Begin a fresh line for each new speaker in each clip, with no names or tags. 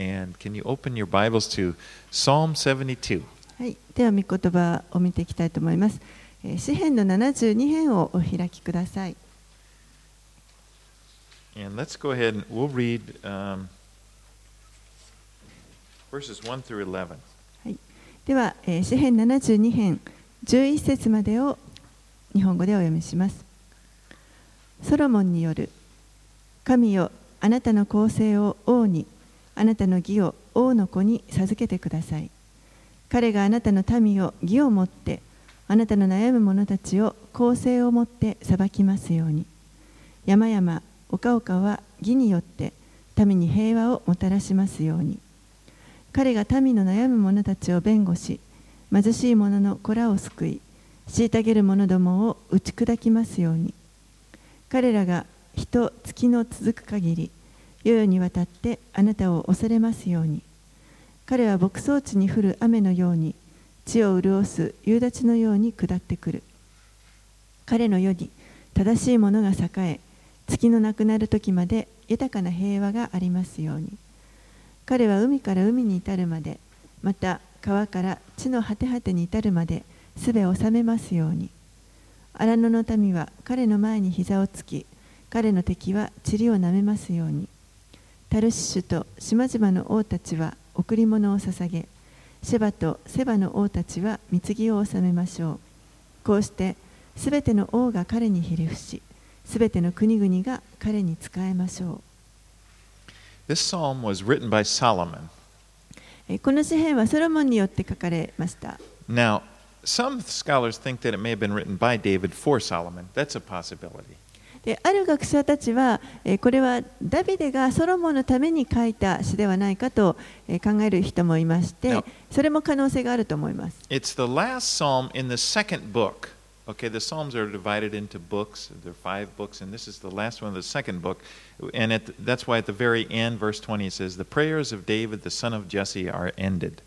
And can you open your Bibles to Psalm 72?
はい、では御言葉を見ていきたいと思います。えー詩編の72編をお開きください。
And let's go ahead and we'll read um, verses 1 through 11.
では、えー詩編72編11節までを日本語でお読みします。ソロモンによる神よあなたの公正を王にあなたの義を王の子に授けてください。彼があなたの民を義をもってあなたの悩む者たちを公正をもって裁きますように。山々丘々は義によって民に平和をもたらしますように。彼が民の悩む者たちを弁護し貧しい者の子らを救い虐げる者どもを打ち砕きますように。彼らが人月の続く限り世々にわたってあなたを恐れますように。彼は牧草地に降る雨のように地を潤す夕立のように下ってくる。彼の世に正しいものが栄え月のなくなる時まで豊かな平和がありますように。彼は海から海に至るまでまた川から地の果て果てに至るまで術を治めますように。荒野の民は彼の前に膝をつき彼の敵は塵を舐めますように。タルシシュと島々の王たちは贈り物を捧げシェバとセバの王たちは貢ぎを納めましょうこうしてすべての王が彼にひれ伏しすべての国々が彼に仕えましょう
This psalm was written by Solomon.
えーこの詩篇はソロモンによって書かれました
Now, some scholars think that it may have been written by David for Solomon. That's a possibility.
である学者たちは、えーこれはダビデがソロモンのために書いた詩ではないかと、えー考える人もいまして、それも可能性があると思います。
It's the last psalm in the second book. Okay, the psalms are divided into books. There are five books, and this is the last one the second book. And at, that's why at the very end, verse 20, it says, The prayers of David, the son of Jesse, are ended.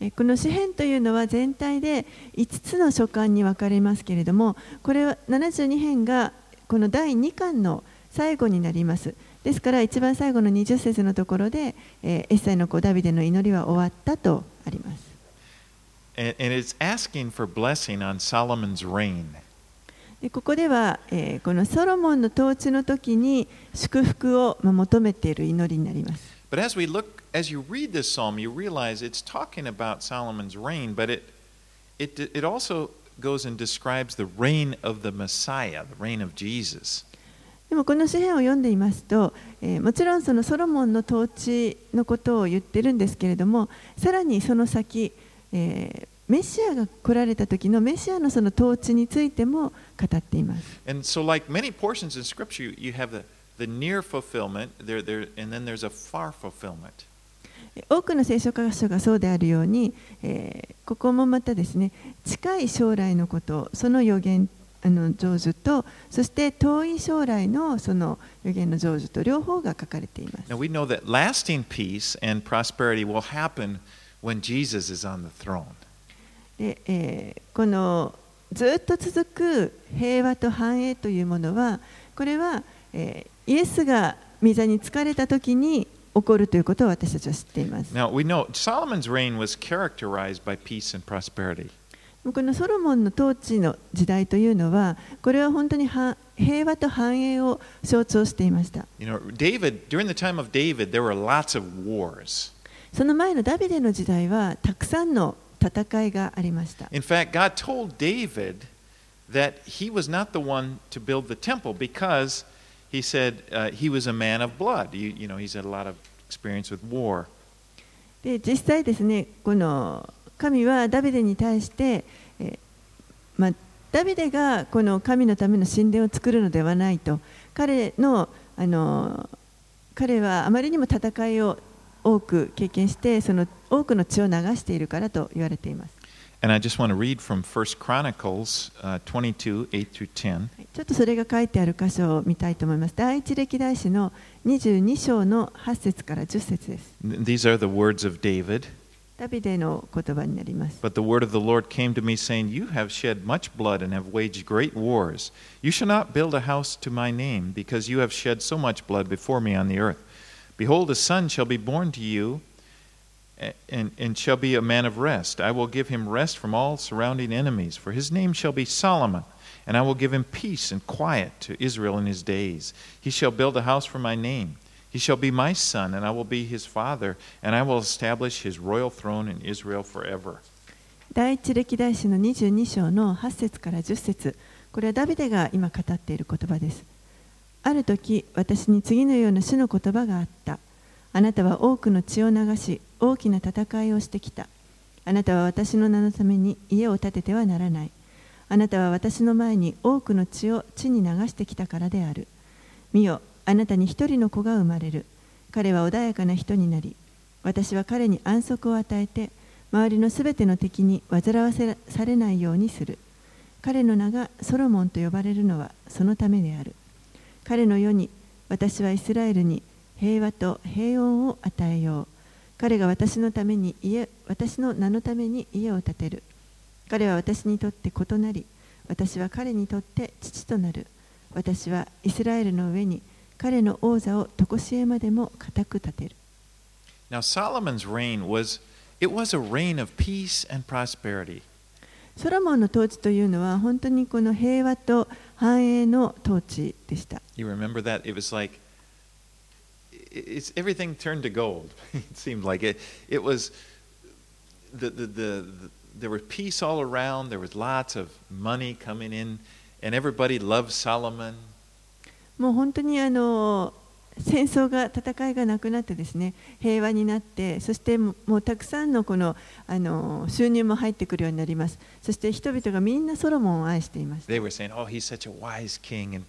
えーこの詩篇というのは全体で5つの書簡に分かれますけれども、これは72編がこの第2巻の最後になります。ですから一番最後の20節のところで、えーエッサイの子ダビデの祈りは終わったとあります。
And, and.
でここでは、えーこのソロモンの統治の時に祝福をまあ求めている祈りになります。
But as we look, as you read this psalm, you realize it's talking about Solomon's reign, but it, it, it also goes and describes the reign of the Messiah, the reign of Jesus.
でもこの詩篇を読んでいますと、えーもちろんそのソロモンの統治のことを言ってるんですけれどもさらにその先、えーメシアが来られた時のメシアのその統治についても語っています。
And so, like many portions in Scripture, you, you have the, the near fulfillment, there, there, and then there's a far fulfillment.
え多くの聖書箇所がそうであるように、えーここもまたですね近い将来のことその予言あの成就とそして遠い将来のその予言の成就と両方が書かれています
Now, we know that lasting peace and prosperity will happen when Jesus is on the throne.
で、えーこのずっと続く平和と繁栄というものはこれは、えーイエスが御座に疲れた時に起こるということを私たちは知っています
Now, we know Solomon's reign was characterized by peace and prosperity.
このソロモンの統治の時代というのはこれは本当には平和と繁栄を象徴していました
You know, David, during the time of David, there were lots of wars.
その前のダビデの時代はたくさんの戦いがありました
In fact, God told David that he was not the one to build the temple because he said uh, he was a man of blood. You, you know, he's had a lot of experience with war.
で実際ですねこの神はダビデに対して、えまあ、ダビデがこの神のための神殿を作るのではないと彼のあの彼はあまりにも戦いを多く経験してその多くの血を流しているからと言われています
And I just want to read from 1 Chronicles uh, 22, 8 through 10.
ちょっとそれが書いてある箇所を見たいと思います第一歴代史の22章の8節から10節です
Th- These are the words of David.
ダビデの言葉になります
But the word of the Lord came to me, saying, You have shed much blood and have waged great wars. You shall not build a house to my name, because you have shed so much blood before me on the earth. Behold, a son shall be born to you, a- and, and shall be a man of rest. I will give him rest from all surrounding enemies, for his name shall be Solomon. And I will give him peace and quiet to Israel in his days. He shall build a house for my name. He shall be my son, and I will be his father, and I will establish his royal throne in Israel forever.
第一歴代史の22章の8節から10節これはダビデが今語っている言葉ですある時私に次のような主の言葉があった あなたは多くの血を流し大きな戦いをしてきた。あなたは私の名のために家を建ててはならない。あなたは私の前に多くの血を地に流してきたからである。見よあなたに一人の子が生まれる。彼は穏やかな人になり私は彼に安息を与えて周りのすべての敵に煩わせされないようにする。彼の名がソロモンと呼ばれるのはそのためである。彼の世に私はイスラエルに平和と平穏を与えよう彼が私のために家私の名のために家を建てる彼は私にとって異なり私は彼にとって父となる私はイスラエルの上に彼の王座を常しえまでも固く立てる
Now, Solomon's reign was, it was a reign of peace and prosperity.
ソロモンの統治というのは本当にこの平和と繁栄の統治でした。
You remember that? It was like it's everything turned to gold. it seemed like it. It was the, the, the, the there was peace all around. There was lots of money coming in, and everybody loved Solomon.
もう本当にあの戦争が戦いがなくなってですね平和になってそしてもうもうたくさんのこのあの収入も入ってくるようになりますそして人々がみんなソロモンを愛していました
They were saying, "Oh, he's such a wise king," and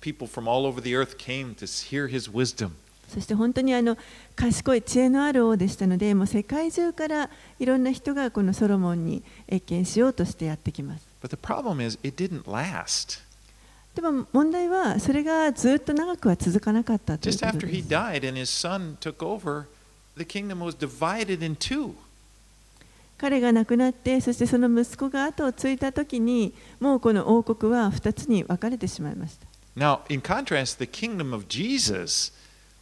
people from all over the earth came to hear his wisdom.
そして本当にあの賢い知恵のある王でしたのでもう世界中からいろんな人がこのソロモンに謁見しようとしてやってきます
But the problem is, it didn't last.
でも問題はそれがずっと長くは続かなかったということ
after
で
he
す
died and his son took over, the kingdom was divided in two.
彼が亡くなってそしてその息子が後を継いだ時にもうこの王国は2つに分かれてしまいました
Now, in contrast, the kingdom of Jesus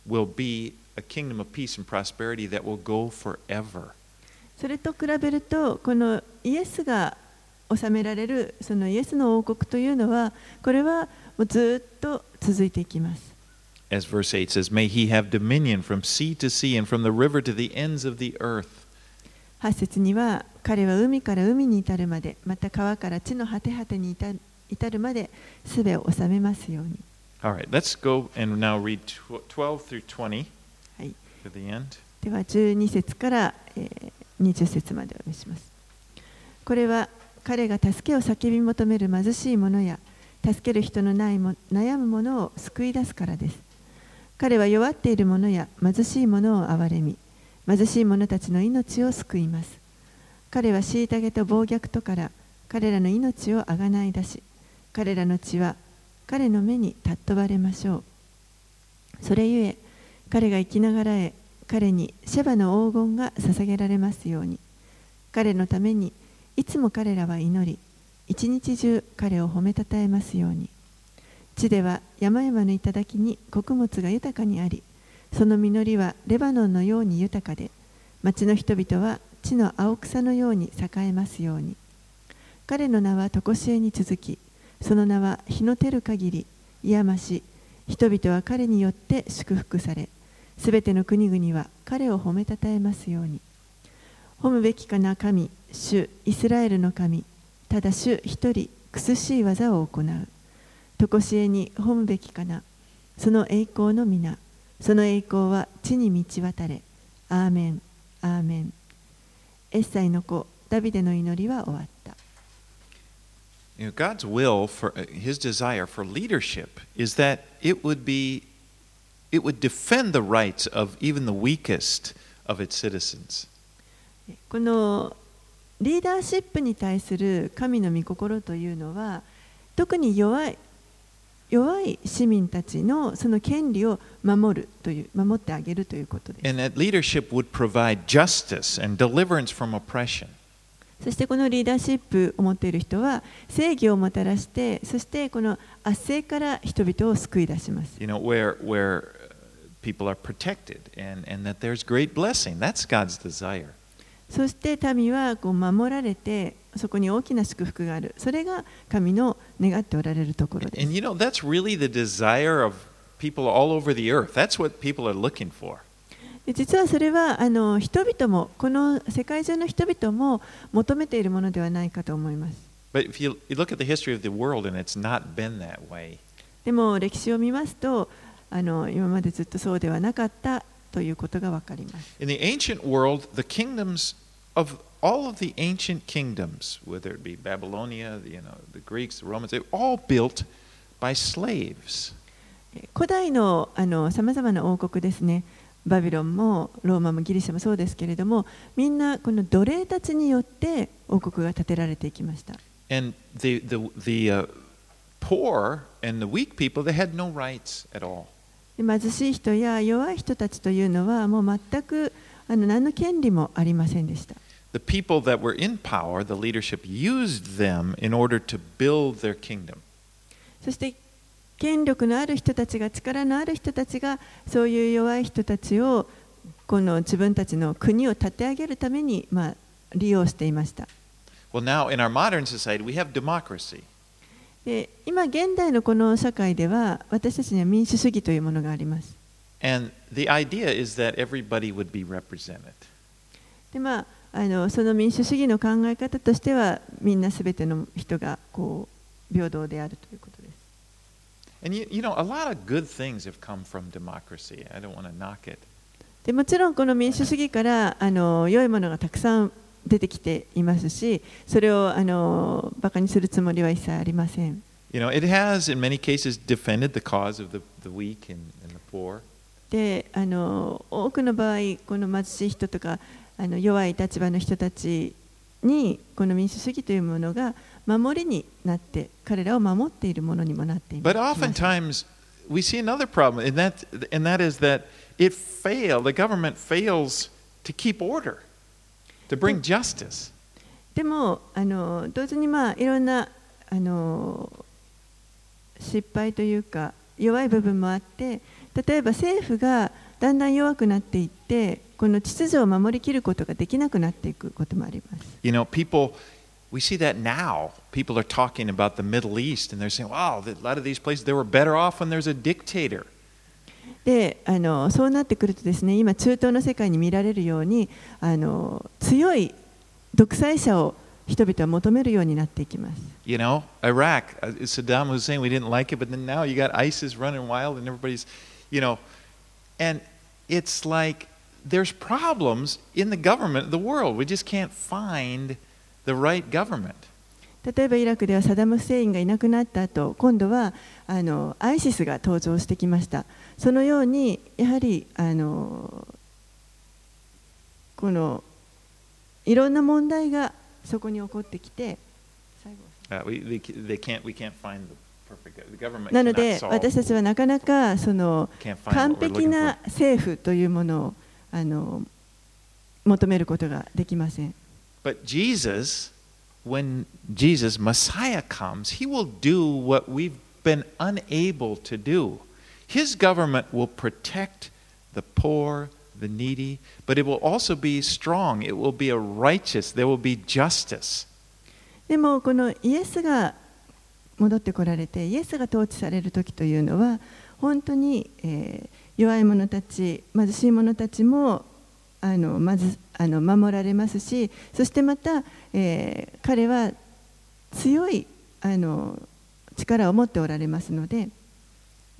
will be a kingdom of peace and prosperity that will go forever.
それと比べるとこのイエスが治められるそのイエスの王国というのはこれはもうずっと続いていきます
As verse 8 says, May he have dominion from sea to sea and from the river to the ends of the earth.
8節には彼は海から海に至るまでまた川から地の果て果てに至至るまで全を治めますように
All right, let's go and now read tw- 12 through 20
はい
to the end.
では12節から、えー20節までお見せします。これは彼が助けを叫び求める貧しい者や助ける人のないも悩む者を救い出すからです。彼は弱っている者や貧しい者を憐れみ貧しい者たちの命を救います。彼は虐げと暴虐とから彼らの命をあがない出し彼らの血は彼の目に尊ばれましょう。それゆえ彼が生きながらえ彼にシェバの黄金が捧げられますように。彼のためにいつも彼らは祈り一日中彼を褒めたたえますように。地では山々の頂に穀物が豊かにありその実りはレバノンのように豊かで町の人々は地の青草のように栄えますように。彼の名は常しえに続きその名は日の照る限りいやまし人々は彼によって祝福されすべての国々は彼を褒めたたえますように。褒むべきかな神主イスラエルの神ただ主一人苦しい技を行う。常しえに褒むべきかなその栄光の皆その栄光は地に満ち渡れ。アーメンアーメン。エッサイの子ダビデの祈りは終わった。
You know, God's will for uh, his desire for leadership is that it would be it would defend the rights of even the weakest of its citizens.
このリーダーシップに対する神の御心というのは特に弱い弱い市民たちのその権利を守るという守ってあげるということです。
And that leadership would provide justice and deliverance from oppression.
そしてこのリーダーシップを持っている人は正義をもたらしてそしてこの圧政から人々を救い出します。
You know, where where uh, people are protected and, and that there's great blessing. That's God's desire.
そして民はこう守られてそこに大きな祝福があるそれが神の願っておられるところです
And you know, that's really the desire of people all over the earth. That's what people are looking for.
で実はそれはあの人々もこの世界中の人々も求めているものではないかと思います
But if you look at the history of the world and it's not been that way,
でも歴史を見ますとあの今までずっとそうではなかったということがわかります
in the ancient world, the kingdoms of all of the ancient kingdoms, whether it be Babylonia, the, you know, the Greeks, the Romans, they were all built by slaves.
古代のさまざまな王国ですねバビロンもローマもギリシャもそうですけれどもみんなこの奴隷たちによって王国が建てられていきました。貧しい人や弱い人たちというのはもう全くあの何の権利もありませんでした。そして権力のある人たちが力のある人たちがそういう弱い人たちをこの自分たちの国を立て上げるために、まあ、利用していました。
Well, now in our modern society, we have democracy.
で今現代のこの社会では私たちには民主主義というものがあります。
And the idea is that everybody would be represented.
でまああのその民主主義の考え方としてはみんなすべての人がこう平等であるということ。
And you, you know, a lot of good things have come from democracy. I don't want to knock it.
でもちろんこの民主主義からあの良いものがたくさん出てきていますしそれをあのバカにするつもりは一切ありません。
You know, it has, in many cases, defended the cause of the, the weak and, and the poor.
であの多くの場合この貧しい人とかあの弱い立場の人たちにこの民主主義というものが守りになって彼らを守っているものにもなっていま
But
す。
oftentimes, we see another problem, and that, and that is that it failed, the government fails to keep order, to bring justice.
でもあの同時にまあいろんなあの失敗というか弱い部分もあって例えば政府がだんだん弱くなっていってこの秩序を守りきることができなくなっていくこともあります。
You know, people, we see that now. People are talking about the Middle East, and they're saying, wow, a lot of these places, they were better off when there's a dictator.
であのそうなってくるとですね今中東の世界に見られるようにあの強い独裁者を人々は求めるようになっていきます。
You know, Iraq, uh, Saddam Hussein, we didn't like it, but then now you got ISIS running wild, and everybody's, you know, and it's like there's problems in the government of the world. We just can't find the right government.
例えばイラクではサダム・フセインがいなくなった後今度はあのアイシスが登場してきましたそのようにやはりあのこのいろんな問題がそこに起こってきて
Uh,
なので私たちはなかなかその完璧な.政府というものをあの求めることができません
But Jesus, when Jesus, Messiah comes, he will do what we've been unable to do. His government will protect the poor, the needy, but it will also be strong. It will be a righteous, there will be justice.
でもこのイエスが戻ってこられてイエスが統治される時というのは本当に、えー弱い者たち貧しい者たちもあのまず あの守られますしそしてまた、えー彼は強いあの力を持っておられますので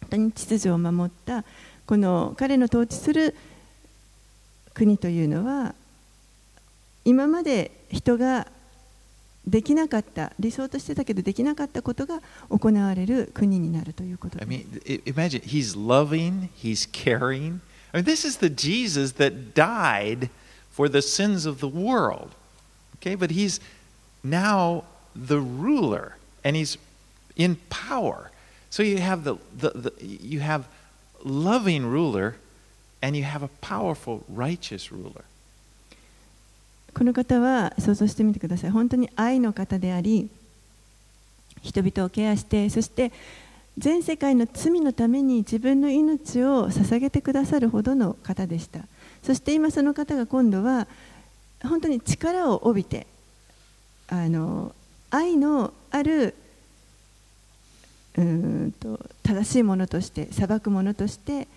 本当に秩序を守ったこの彼の統治する国というのは今まで人ができなかった理想としてたけどできなかったことが行われる国になるということです。
mean, i- imagine he's loving, he's caring. I mean, this is the Jesus that died for the sins of the world. Okay, but he's now the ruler and he's in power. So you have the, the, the you have loving ruler and you have a powerful righteous ruler.
この方は想像してみてください。本当に愛の方であり、人々をケアして、そして 全世界の罪のために自分の命を捧げてくださるほどの方でした そして今その方が今度は本当に力を帯びてあの愛のあるうんと正しいものとして裁くものとして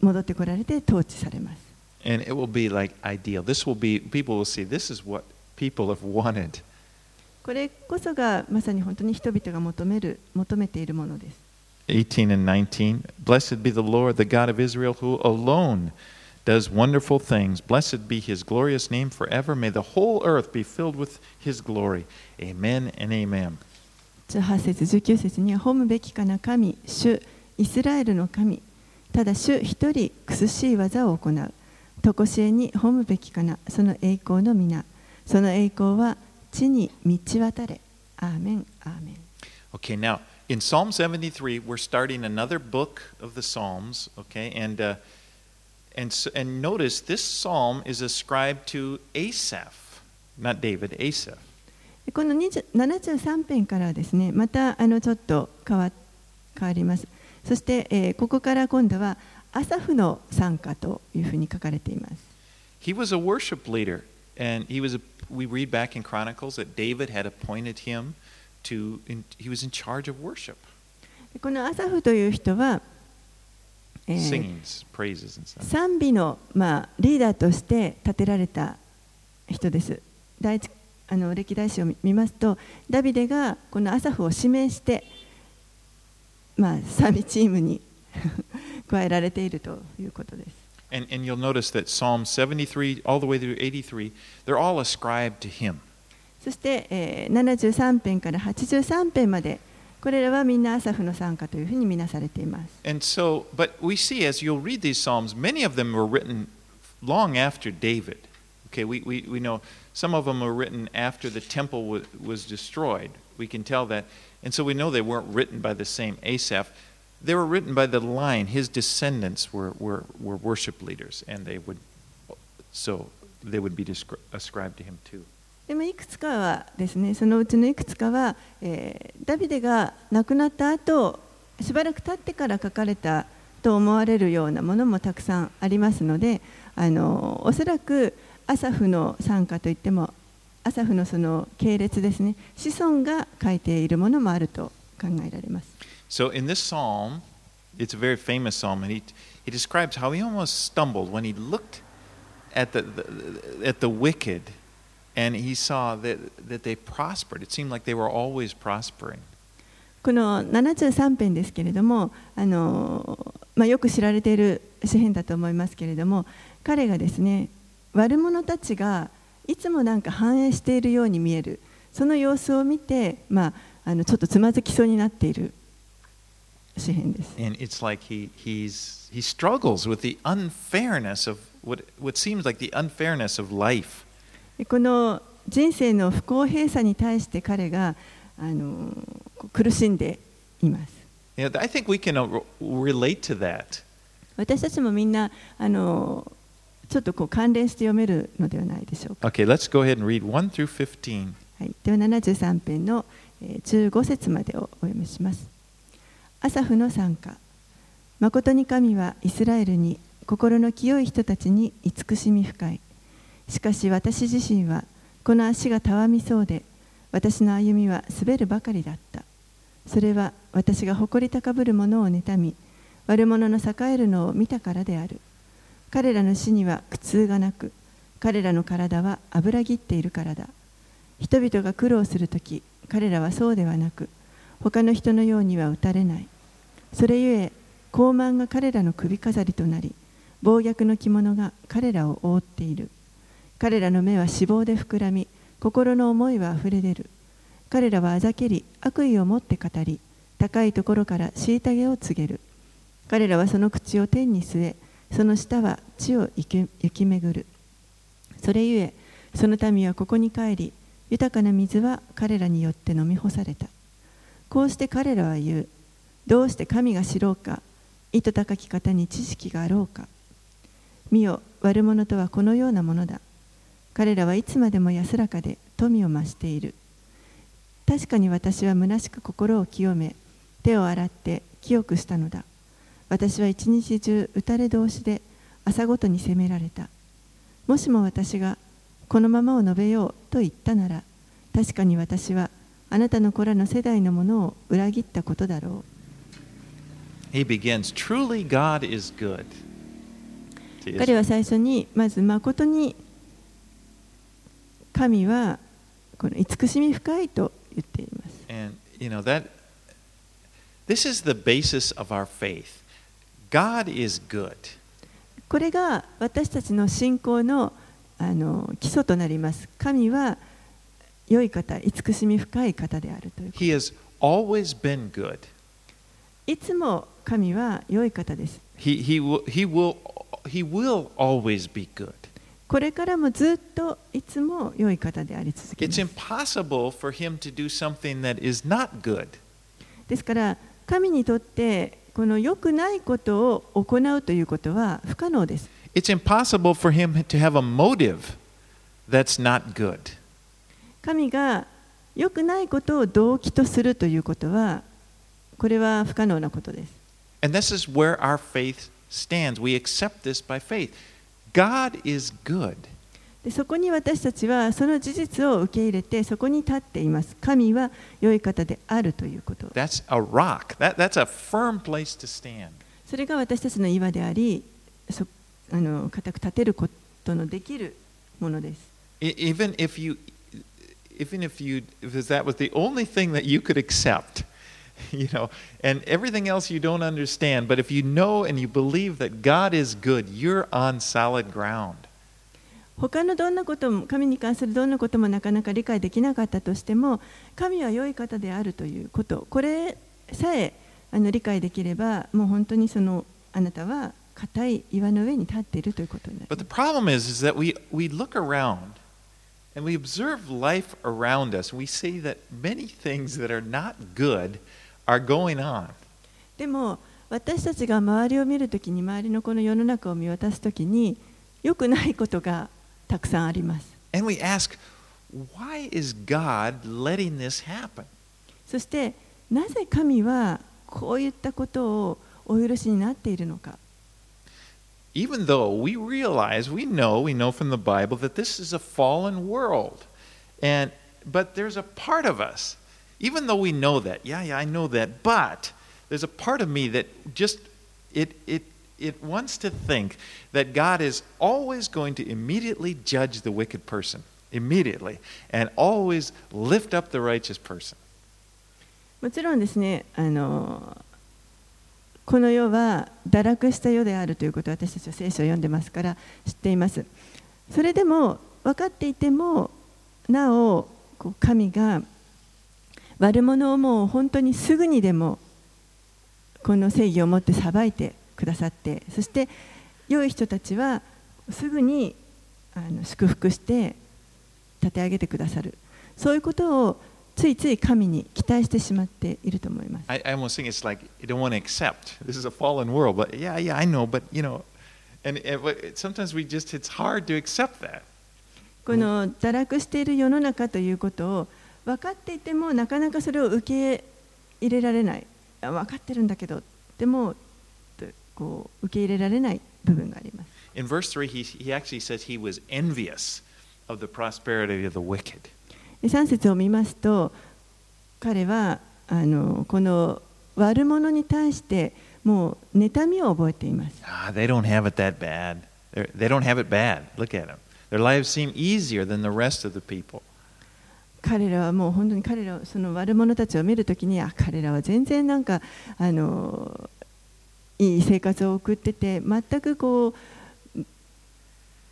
戻ってこられて統治されます。
And it will be like ideal. This will be, people will see, this is what people have wanted.
これこそがまさに本当に人々が求める求めているものです。
18 and 19. Blessed be the Lord, the God of Israel, who alone does wonderful things. Blessed be his glorious name forever. May the whole earth be filled with his glory. Amen and amen.
18節19節には褒むべきかな神主イスラエルの神ただ主一人苦しい技を行う常しえに褒むべきかなその栄光の皆その栄光は地に満ち渡れアーメンアーメン
Okay, now in Psalm 73, we're starting another book of the Psalms. Okay, and uh, and s and notice this psalm is ascribed to Asaph, not David, Asaph.
この20 73編からはですねまたあのちょっと変わ変わりますそして、えーここから今度はアサフの参加というふうに書かれています
He was a worship leader, and he was. A, we read back in Chronicles that David had appointed him To. In, he was in charge of worship,
このアサフという人は、えー.賛美の、まあ、リーダーとして立てられた人です。第一あの歴代史を見見ますと、ダビデがこのアサフを指名して、まあ、賛美チームに加えられているということです。
And, and you'll notice that Psalm 73 all the way through 83, they're all ascribed to him.
そして、えー73編から83編まで、これらはみんなアサフの参加というふうに見なされています。
And so, but we see as you'll read these Psalms, many of them were written long after David. Okay, we, we, we know some of them were written after the temple was, was destroyed. We can tell that. And so we know they weren't written by the same Asaph. They were written by the line. His descendants were, were, were worship leaders, and they would, so they would be descri- ascribed to him too.
でもいくつかはですねそのうちのいくつかは、えーダビデが亡くなった後しばらく経ってから書かれたと思われるようなものもたくさんありますのであのおそらくアサフの参加といってもアサフのその系列ですね子孫が書いているものもあると考えられます。
So in this psalm, it's a very famous psalm, and he, he describes how he almost stumbled when he looked at the, the, at the wicked and he saw that, that they prospered. It seemed like they were always prospering.
この73編ですけれどもあの、まあ、よく知られている詩篇だと思いますけれども彼がですね悪者たちがいつもなんか繁栄しているように見えるその様子を見て、まあ、あのちょっとつまずきそうになっている詩篇です。
And it's like he, he's, he struggles with the unfairness of what, what seems like the unfairness of life.
でこの人生の不公平さに対して彼があの苦しんでいます。
You know, I think we can uh, relate to that.
私たちもみんなあのちょっとこう関連して読めるのではないでしょうか。
Okay, let's go ahead and read 1 through 15.
はい、では73編のえー15節までをお読みします。アサフの参加。誠に神はイスラエルに心の清い人たちに慈しみ深い。しかし私自身はこの足がたわみそうで、私の歩みは滑るばかりだった。それは私が誇り高ぶる者を妬み、悪者の栄えるのを見たからである。彼らの死には苦痛がなく、彼らの体は油ぎっているからだ。人々が苦労するとき、彼らはそうではなく、他の人のようには打たれない。それゆえ、高慢が彼らの首飾りとなり、暴虐の着物が彼らを覆っている。彼らの目は脂肪で膨らみ、心の思いはあふれ出る。彼らはあざけり、悪意を持って語り、高いところから虐げを告げる。彼らはその口を天に据え、その舌は地を行き巡る。それゆえ、その民はここに帰り、豊かな水は彼らによって飲み干された。こうして彼らは言う。どうして神が知ろうか、意図高き方に知識があろうか。見よ、悪者とはこのようなものだ。彼らはいつまでも安らかで富を増している。確かに私は虚しく心を清め、手を洗って清くしたのだ私は一日中打たれ通しで朝ごとに責められたもしも私がこのままを述べようと言ったなら確かに私はあなたの子らの世代のものを裏切ったことだろ
He begins, Truly God is good.
う彼は最初にまず誠に神はこの慈しみ深いと言っています
And, you know, that this is the basis of our faith. God is good.
これが私たちの信仰のあの基礎となります神は良い方慈しみ深い方であるということ
He has always been good.
いつも神は良い方です
He, he, will, he, will, he will always be good.
これからもずっといつも良い方であり続けま。ですから、神にとってこの良くないことを行うということは不可能です。神が良くないことを動機とするということは、これは不可能なことです。
God is good.
でそこに私たちはその事実を受け入れてそこに立っています神は良い方であるということ
That's a rock. That, that's a firm place to stand.
それが私たちの岩でありそあの固く立てることのできるものです
E- Even if you, even if you, if that was the only thing that you could accept, you know, and everything else you don't understand, but if you know and you believe that God is good, you're on solid ground.
他のどんなことも神に関するどんなこともなかなか理解できなかったとしても神は良い方であるということこれさえあの理解できればもう本当にそのあなたは固い岩の上に立っているということになりま
But
す
the problem is, is that we, we look around and we observe life around us, and we see that many things that are not good are going on.
でも私たちが周りを見るときに周りのこの世の中を見渡すときに良くないことがたくさんあります
And we ask, why is God letting this happen?
そしてなぜ神はこういったことをお許しになっているのか
Even though we realize, we know, we know from the Bible that this is a fallen world. And but there's a part of us, even though we know that, yeah, yeah, I know that, but there's a part of me that just it it it wants to think that God is always going to immediately judge the wicked person. Immediately, and always lift up the righteous person.
もちろんですねあのこの世は堕落した世であるということを私たちは聖書を読んでますから知っていますそれでも分かっていてもなおこう神が 悪者をもう本当にすぐにでもこの正義を持って裁いてくださってそして良い人たちはすぐにあの祝福して立て上げてくださる。そういうことをついつい神に期待してしまっていると思います。
I, I
この堕落している世の中ということを分かっていてもなかなかそれを受け入れられないあ分かってるんだけどでもとこう受け入れられない部分があります。
In verse three, he he actually says he was envious of the prosperity of the wicked.
で3節を見ますと彼はあのこの悪者に対してもう妬みを覚えています。
Ah, they don't have it that bad. They're, they don't have it bad. Look at them. Their lives seem easier than the rest of the people.
彼らはもう本当に彼らをその悪者たちを見るときにあ彼らは全然なんかあのいい生活を送ってて全くこう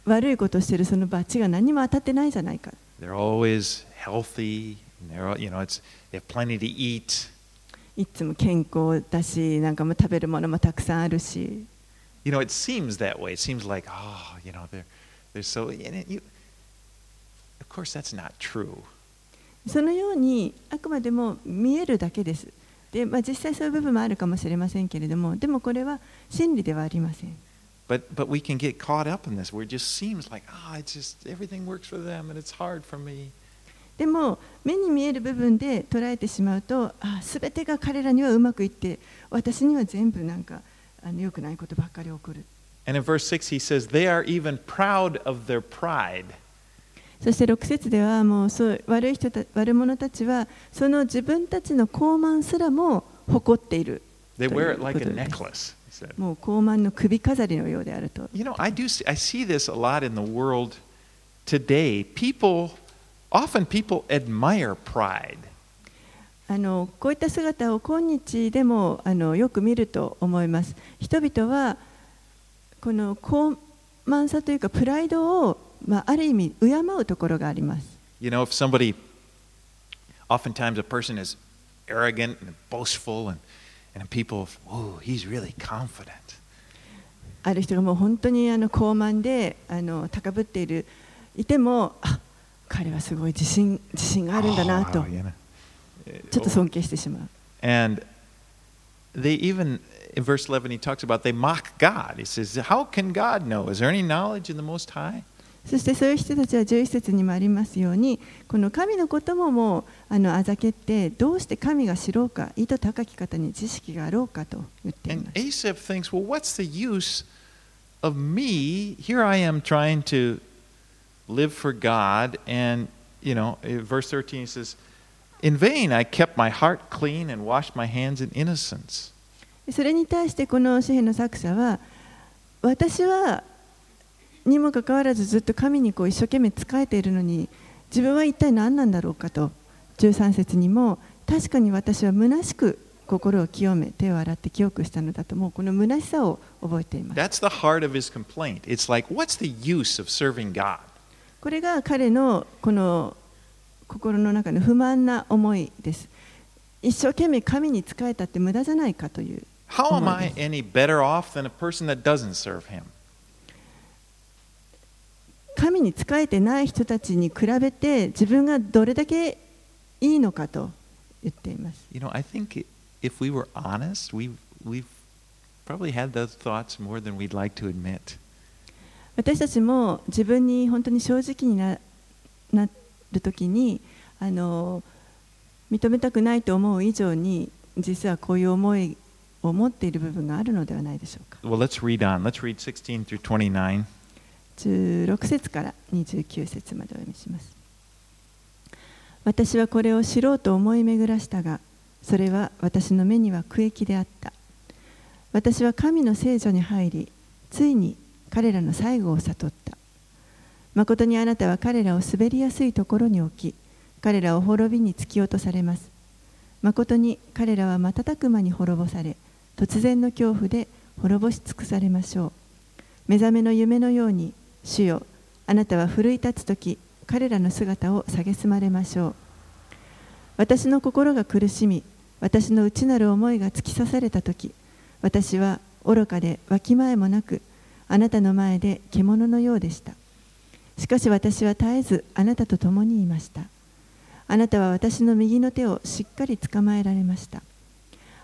悪いことをしているその罰が何も当たってないじゃないか
They're always healthy. They're you know it's they have plenty to eat.
いつも健康だしなんかもう食べるものもたくさんあるし
You know, it seems that way. It seems like, oh, you know, they're they're so. And it, you, of course, that's not true.
そのようにあくまでも見えるだけです。でまあ、実際そういう部分もあるかもしれませんけれども、でもこれは真理ではありません。でも、目に見える部分で捉えてしまうと、すべてが彼らにはうまくいって、私には全部なんかあの良くないことばかり起こる。
And in verse 6, he says, they are even proud of their pride.
そして6節ではもうそう悪い人た悪者たちはその自分たちの傲慢すらも誇っている.もう傲慢の首飾りのようであると
You know, I do see, I see this a lot in the world today. People, often people admire pride.
あのこういった姿を今日でもあのよく見ると思います人々はこの高慢さというかプライドを、まあ、ある意味敬うところがあります
You know, if somebody, oftentimes a person is arrogant and boastful, and, and people, oh, he's really confident.
ある人がもう本当にあの高慢であの高ぶっているいてもあ彼はすごい自信自信があるんだなと
Oh, you know.
ちょっと尊敬してしまう
And they even, in verse 11, he talks about they mock God. He says, How can God know? Is there any knowledge in the Most High?
そしてそういう人たちは11節にもありますようにこの神のことももうあのあざけってどうして神が知ろうか意図高き方に知識があろうかと言っています
Asaph thinks, Well, what's the use of me? Here I am trying to live for God. And, you know, verse 13 he says, In vain I kept my heart clean and washed my hands in innocence.
それに対してこの詩篇の作者は私はにもかかわらずずっと神にこう一生懸命仕えているのに自分は一体何なんだろうかと13節にも確かに私は虚しく心を清め手を洗って清くしたのだともうこの虚しさを覚えています
That's the heart of his complaint. It's like, What's the use of serving God?
これが彼のこの心の中の不満な思いです一生懸命神に仕えたって無駄じゃないかという
How am
Oh
I any better off than a person that doesn't serve him?
神に仕えてない人たちに比べて自分がどれだけいいのかと言っています。
You know, I think if we were honest, we we've probably had those thoughts more than we'd like to admit.
私たちも自分に本当に正直にななるときにあの認めたくないと思う以上に実はこういう思いを持っている部分があるのではないでしょうか。
Well, let's read on. Let's read 16 through 29.
16節から29節までお読みします。私はこれを知ろうと思い巡らしたが、それは私の目には苦役であった。私は神の聖女に入り、ついに彼らの最後を悟った。誠にあなたは彼らを滑りやすいところに置き、彼らを滅びに突き落とされます。誠に彼らは瞬く間に滅ぼされ、突然の恐怖で滅ぼし尽くされましょう。目覚めの夢のように、主よ、あなたは奮い立つとき、彼らの姿を蔑まれましょう。私の心が苦しみ、私の内なる思いが突き刺されたとき、私は愚かでわきまえもなく、あなたの前で獣のようでした。しかし私は絶えずあなたと共にいました。あなたは私の右の手をしっかり捕まえられました。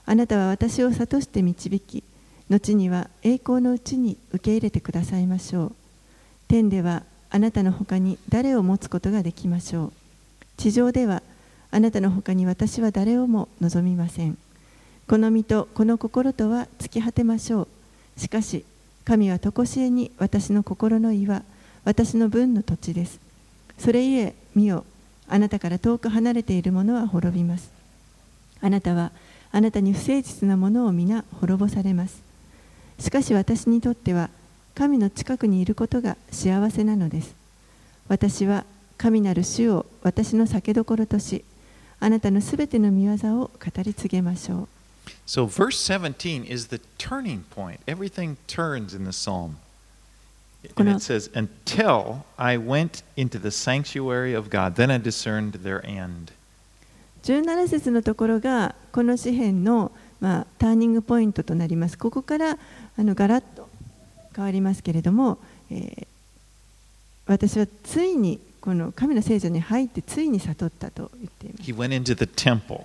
あなたは私を諭して導き、後には栄光のうちに受け入れてくださいましょう。天ではあなたの他に誰を持つことができましょう。地上ではあなたの他に私は誰をも望みません。この身とこの心とは尽き果てましょう。しかし、神は常しえに私の心の岩、私の分の土地です。それゆえ、見よ、あなたから遠く離れている者は滅びます。あなたはあなたに不誠実なものを皆滅ぼされます。しかし私にとっては、神の近くにいることが幸せなのです。私は神なる主を私の酒どころとし、あなたのすべての見業を語り継げましょう。
So, verse 17 is the turning point. Everything turns in the psalm. And it says, Until I went into the sanctuary of God, then I discerned their end.
17節のところがこの詩篇の、まあ、ターニングポイントとなります。ここからあのガラッと変わりますけれども、えー私はついにこの神の聖女に入ってついに悟ったと言っています。
He went into the temple.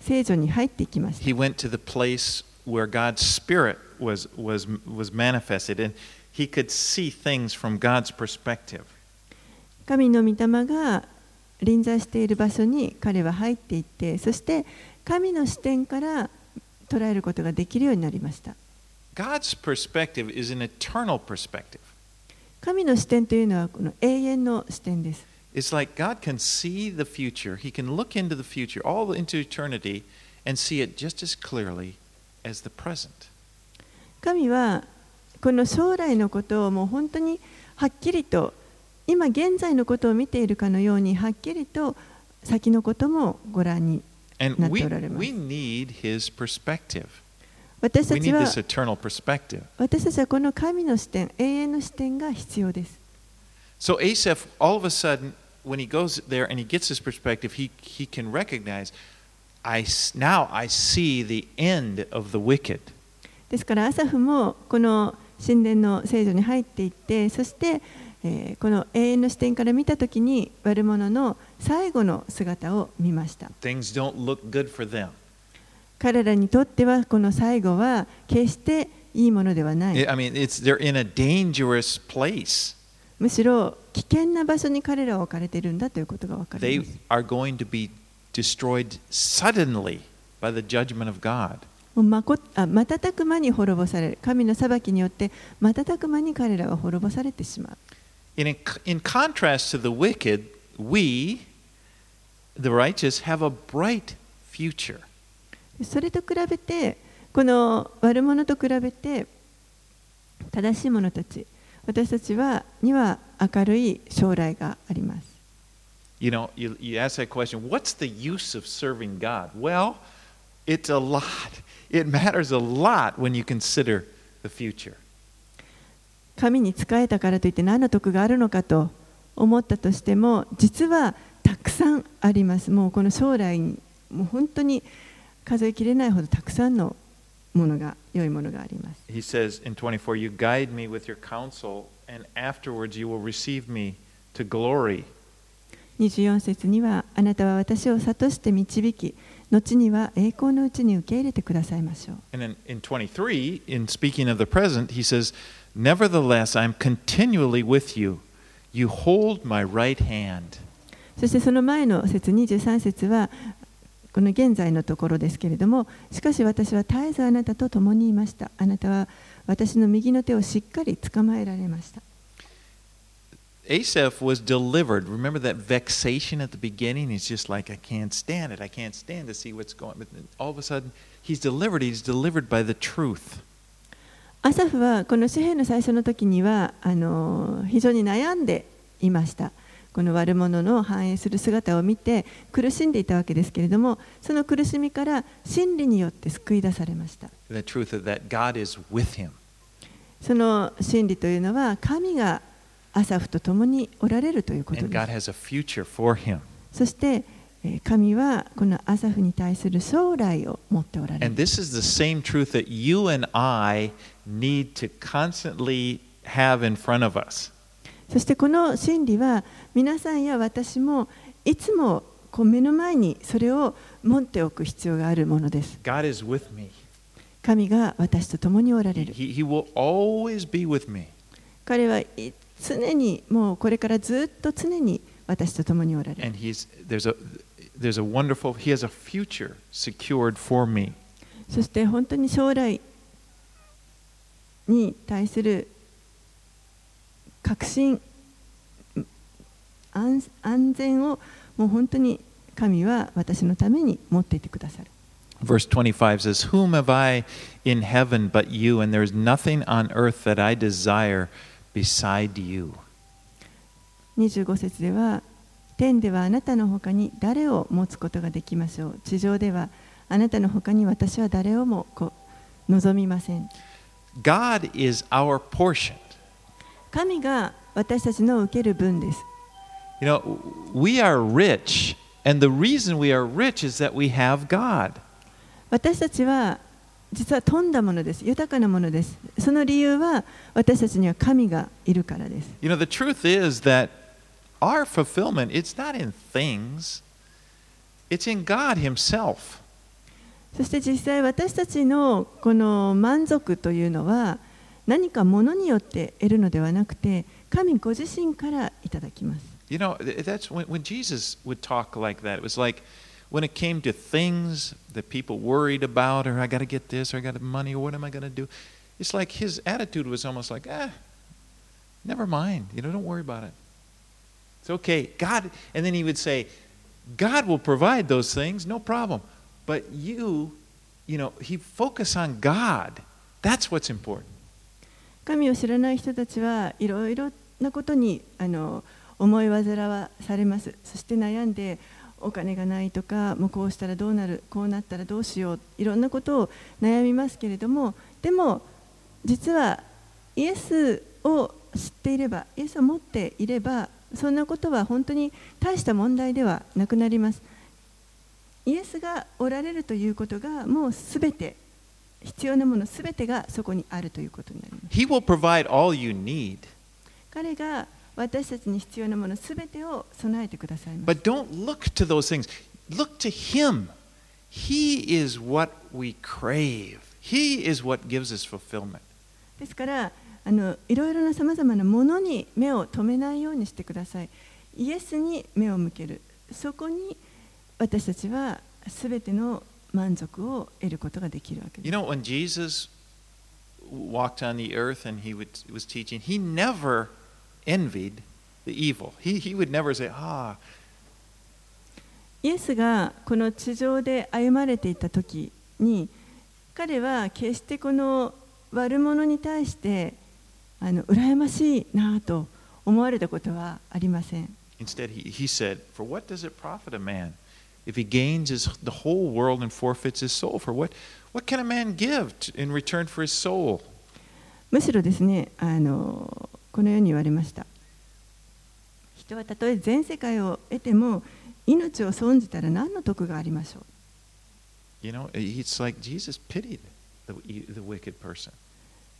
聖女に入っていきました。
He went to the place where God's Spirit was, was, was manifested, and he could see things from God's perspective.
神の御霊が臨在している場所に彼は入っていってそして神の視点から捉えることができるようになりました
God's perspective is an eternal perspective.
神の視点というのはこの永遠の視点です
It's like God can see the future. He can look into the future, all into eternity, and see it just as clearly as the present.
神はこの将来のことをもう本当にはっきりと今現在のことを見ているかのようにはっきりと先のこともご覧に
And
なって
we,
おられます
we need His perspective.
私たちは
this.
私たちはこの神の視点永遠の視点が必要です
So Asaph, all of a sudden, when he goes there and he gets his perspective, he, he can recognize, I, now I see the end of the wicked.
ですからアサフもこの神殿の聖女に入っていってそして、えーこの永遠の視点から見たときに悪者の最後の姿を見ました
Things don't look good for them.
彼らにとってはこの最後は決していいものではない
I mean, it's, they're in a dangerous place.
むしろ危険な場所に彼らは置かれているんだということが分かり
They
ます
are going to be destroyed suddenly by the judgment of God.
まこあ瞬く間に滅ぼされる神の裁きによって瞬く間に彼らは滅ぼされてしまう
in, in contrast to the wicked, we, the righteous, have a bright future.
それと比べてこの悪者と比べて正しい者たち私たちはには明るい将来があります
You know, you, you ask that question what's the use of serving God? Well, it's a lot. It matters a lot when you consider the future.
神に仕えたからといって何の得があるのかと思ったとしても実はたくさんありますもうこの将来にもう本当に数えきれないほどたくさんのものが良いものがあります
He says in 24, You guide me with your counsel, and afterwards you will receive me to glory.
24節にはあなたは私を諭して導き後には栄光のうちに受け入れてくださいましょう
And in, in 23, in speaking of the present, he says, Nevertheless, I'm continually with you. You hold my right hand.
そしてその前の節23節はこの現在のところですけれどもしかし私は絶えずあなたと共にいましたあなたは私の右の手をしっかり捕まえられました
Asaph was delivered. Remember that vexation at the beginning? He's just like, I can't stand it. I can't stand to see what's going on. But all of a sudden, he's delivered. He's delivered by the truth.
アサフはこの詩篇の最初の時にはあの非常に悩んでいましたこの悪者の反映する姿を見て苦しんでいたわけですけれどもその苦しみから真理によって救い出されました.その真理というのは神がアサフと共におられるということ
And
です.そしてえー神はこのアサフに対する将来を持っておられ
And
る
this is the same truth that you and I need to constantly have in front of us.
そしてこの真理は皆さんや私もいつもこう目の前にそれを持っておく必要があるものです。
God is with me.
神が私と共におられる。
He, he will always be with me.
彼はい常にもうこれからずっと常に私と共におられる。
And he's there's a there's a wonderful he has a future secured for me.
そして本当に将来に対する確信安安全をもう本当に神は私のために持っていてくださる。
Verse 25 says, Whom have I in heaven but you, and there is nothing on earth that I desire beside you.
25節では天ではあなたの他に誰を持つことができましょう地上ではあなたの他に私は誰をもこう望みません
God is our portion.
神が私たちの受ける分です
You know, we are rich, and the reason we are rich is that we have God.
私たちは実は富んだものです豊かなものですその理由は私たちには神がいるからです
You know, the truth is that our fulfillment, it's not in things, it's in God Himself.
そして実際私たちのこの満足というのは何かものによって得るのではなくて神ご自身からいただきます
You You know, th- that's when, when Jesus would talk like that. It was like when it came to things that people worried about, or I got to get this, or I got money, or what am I going to do? It's like his attitude was almost like, eh, never mind. You know, don't worry about it. It's okay. God, and then he would say, God will provide those things, no problem. But you, you know, he focus on God. That's what's important.
神を知らない人たちはいろいろなことにあの思い煩わされます。そして悩んでお金がないとかもうこうしたらどうなるこうなったらどうしよういろんなことを悩みますけれどもでも実はイエスを知っていればイエスを持っていればそんなことは本当に大した問題ではなくなります。イエスがおられるということがもうすべて必要なものすべてがそこにあるということになります
He will provide all you need.
彼が私たちに必要なものすべてを備えてくださいます。
But don't look to those things. Look to Him. He is what we crave, He is what gives us fulfillment.
ですからあの、いろいろなさまざまなものに目を留めないようにしてください。イエスに目を向ける。そこに私たちはすべての満足を得ることができるわけで
You
す。
know, when Jesus walked on the earth and He would, was teaching, He never envied the evil. He, he would never say, Ah,
イエスがこの地上で歩まれていた時に彼は決してこの悪者に対してあの羨ましいなと思われたことはありません。
Instead, he, he said, For what does it profit a man if he gains his, the whole world and forfeits his soul? For what, what can a man give to, in return for his soul?
むしろですねあのこのように言われました人はたとえ全世界を得ても命を損じたら何の得がありましょう
You know, it's like Jesus pitied the, the wicked person.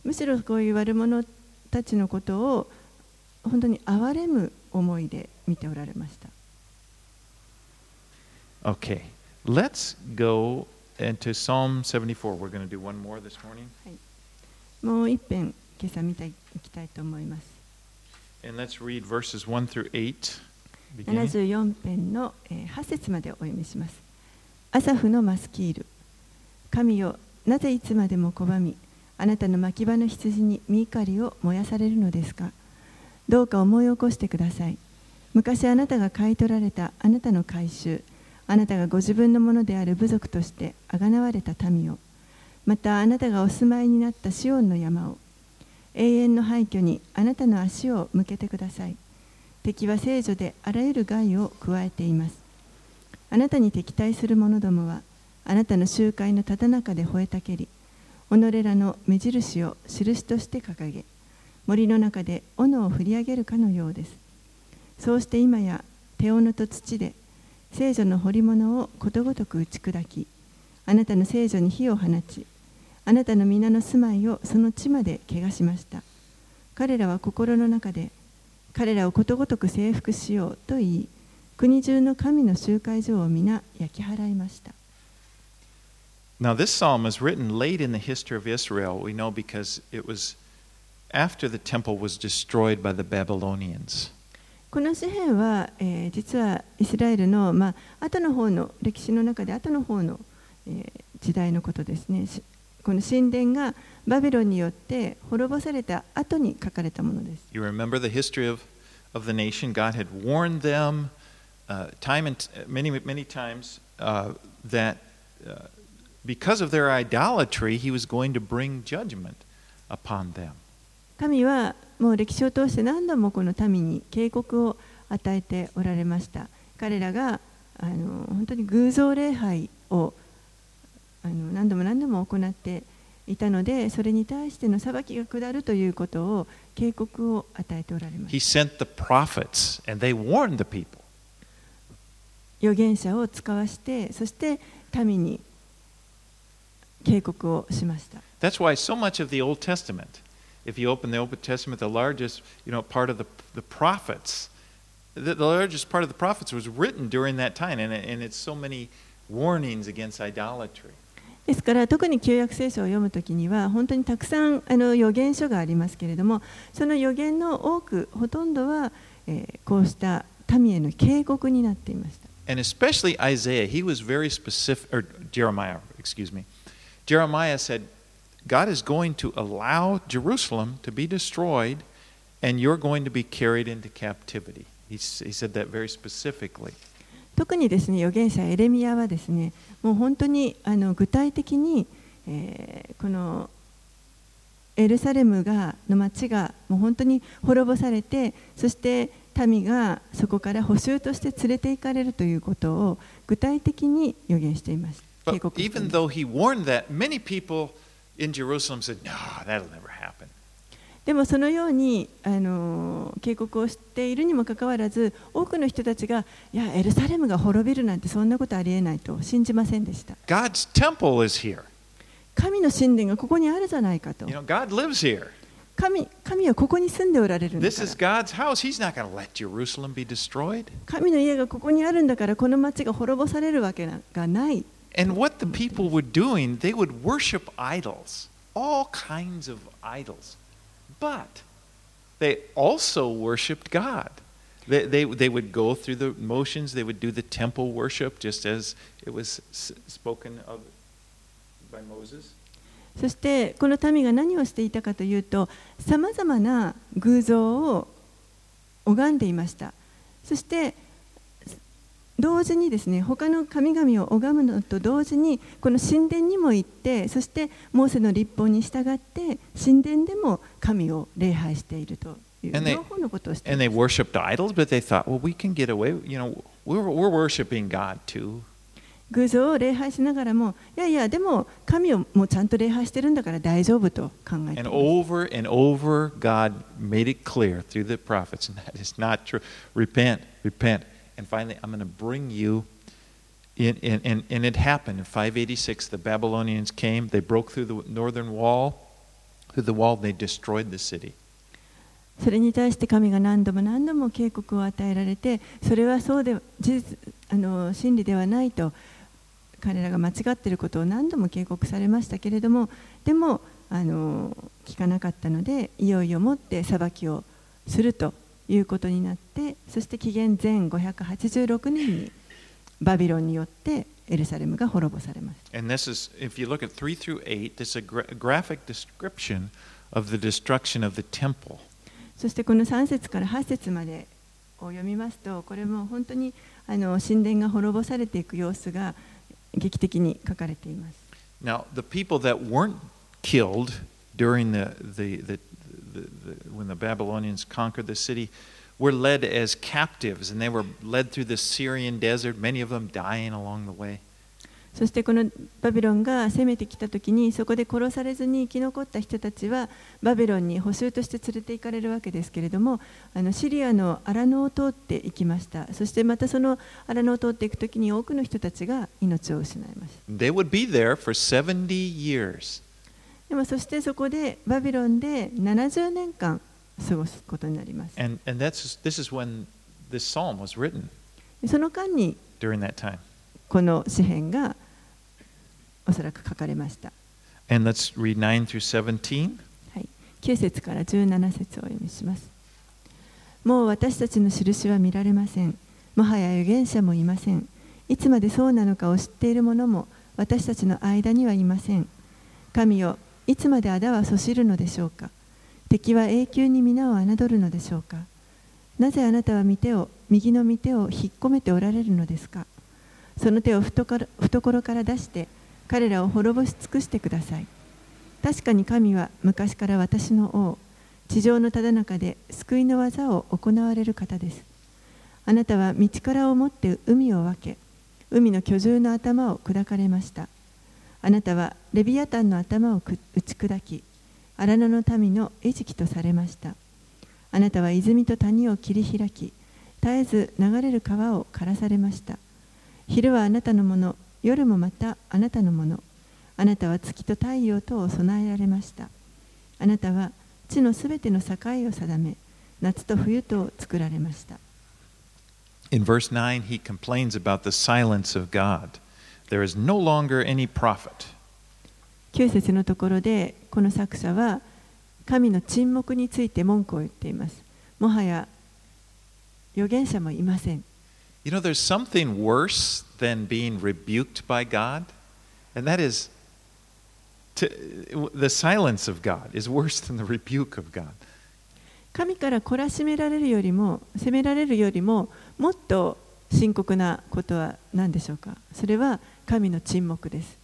むしろこういう悪者たちのことを本当に憐れむ思いで見ておられました
Okay, let's go into Psalm 74. We're going to do one more this morning.
もう一遍今朝見ていきたいと思います
And let's read verses 1 through 8. beginning.
74編のえー8節までお読みします。アサフのマスキール。神よ、なぜいつまでも拒み、あなたの牧場の羊に身怒りを燃やされるのですか？どうか思い起こしてください。昔あなたが買い取られたあなたの改宗、あなたがご自分のものである部族としてあがなわれた民を、またあなたがお住まいになったシオンの山を、永遠の廃墟にあなたの足を向けてください。敵は聖女であらゆる害を加えています。あなたに敵対する者どもは、あなたの集会のただ中で吠えたけり、己らの目印を印として掲げ、森の中で斧を振り上げるかのようです。そうして今や手斧と土で聖女の彫り物をことごとく打ち砕き、あなたの聖女に火を放ち、あなたの皆の住まいをその地まで汚しました。彼らは心の中で、彼らをことごとく征服しようと言い、国中の神の集会所を皆焼き払いました。
Now, this psalm is written late in the history of Israel, we know because it was after the temple was destroyed by the Babylonians.
この詩篇は、えー実はイスラエルの、まあ後の方の歴史の中で後の方の、えー時代のことですね。しこの神殿がバビロンによって滅ぼされた後に書かれたものです。
You remember the history of, of the nation? God had warned them uh, time and many, many times uh, that uh, because of their idolatry, He was going to bring judgment upon them.
神はもう歴史を通して何度もこの民に警告を与えておられました。彼らがあの本当に偶像礼拝をあの何度も何度も行っていたので、それに対しての裁きが下るということを警告を与えておられま
He
す。
sent the prophets, and they warned the people.
預言者を使わして、そして民に警告をしました。
That's why so much of the Old Testament, if you open the Old Testament, the largest you know, part of the, the prophets, the, the largest part of the prophets was written during that time, and, it- and it's so many warnings against idolatry.
ですから特に旧約聖書を読むときには本当にたくさんあの預言書がありますけれどもその預言の多くほとんどは、えーこうした 民への警告になっていました。
And especially Isaiah, he was very specific, or Jeremiah, excuse me. Jeremiah said, God is going to allow Jerusalem to be destroyed, and you're going to be carried into captivity. He, he said that very specifically.
特にですね預言者エレミヤはですねもう本当にあの具体的に、えーこのエルサレムがの町がもう本当に滅ぼされてそして民がそこから補修として連れて行かれるということを具体的に予言しています。警告していますでもそのようにあの警告をしているにもかかわらず多くの人たちがいやエルサレムが滅びるなんてそんなことありえないと信じませんでした。神の神殿がここにあるじゃないかと。神,神はここに住んでおられるんだか神の家がここにあるんだからこの街が滅ぼされるわけがない。
And what the people were doing, they would worship idols, all kinds of idols. But they also worshiped God. They, they, they would go through the motions, they would do the temple worship, just as it was s- spoken of by Moses.
そしてこの民が何をしていたかというとさまざまな偶像を拝んでいましたそして 同時にですね他の神々を拝むのと同時にこの神殿にも行ってそしてモーセの立法に従って神殿でも神を礼拝しているという
And they-
両方のことをしてい
And
ま
they
す
worshiped idols, but they thought, well, we can get away. You know, we're, we're worshiping God too.
偶像を礼拝しながらもいやいやでも神をもうちゃんと礼拝してるんだから大丈夫と考えてい
And
ます
over and over, God made it clear through the prophets, and that is not true. Repent, repent. And finally, I'm going to bring you in. in, in and it happened in 586. The Babylonians came, they broke through the northern wall, through the wall, they destroyed the city.
それに対して神が何度も何度も警告を与えられてそれはそうで事実あの真理ではないと彼らが間違っていることを何度も警告されましたけれどもでもあの聞かなかったのでいよいよもって裁きをするということになってそして紀元前586年にバビロンによってエルサレムが滅ぼされます。
And this is, if you look at 3 through 8, this is a gra- graphic description of the destruction of the temple.
そしてこの3節から8節までを読みますとこれも本当にあの神殿が滅ぼされていく様子が劇的に書かれています。
Now, the people that weren't killed during the, the, the, the, the when the Babylonians conquered the city were led as captives, and they were led through the Syrian desert, many of them dying along the way.
そしてこのバビロンが攻めてきた時にそこで殺されずに生き残った人たちはバビロンに捕囚として連れて行かれるわけですけれどもあのシリアの荒野を通っていきましたそしてまたその荒野を通っていく時に多くの人たちが命を失いました
They would be there for 70 years.
でもそしてそこでバビロンで70年間過ごすことになります
And, and that's, this is when this psalm was written
その間に
during that time.
この詩篇がおそらく書かれました。
And let's read 9 through 17.
はい、9節から17節をお読みします。もう私たちの印は見られません。もはや預言者もいません。いつまでそうなのかを知っている者も私たちの間にはいません。神よ、いつまで仇はそしるのでしょうか？敵は永久に皆を侮るのでしょうか？なぜあなたは御手を右の御手を引っ込めておられるのですか？その手を懐から出して彼らを滅ぼし尽くしてください。確かに神は昔から私の王、地上のただ中で救いの技を行われる方です。あなたは道からを持って海を分け、海の巨獣の頭を砕かれました。あなたはレビアタンの頭を打ち砕き、荒野の民の餌食とされました。あなたは泉と谷を切り開き、絶えず流れる川を枯らされました。昼はあなたのもの、夜もまたあなたのもの。あなたは月と太陽とを備えられました。あなたは地のすべての境を定め、夏と冬とを作られました。
In verse 9, he complains about the silence of God. There is no longer any prophet.
9節のところで、この作者は神の沈黙について文句を言っています。もはや預言者もいません。
You know, there's something worse than being rebuked by God, and that is to, the silence of God is worse than the rebuke of God.
神から懲らしめられるよりも責められるよりももっと深刻なことは何でしょうかそれは神の沈黙です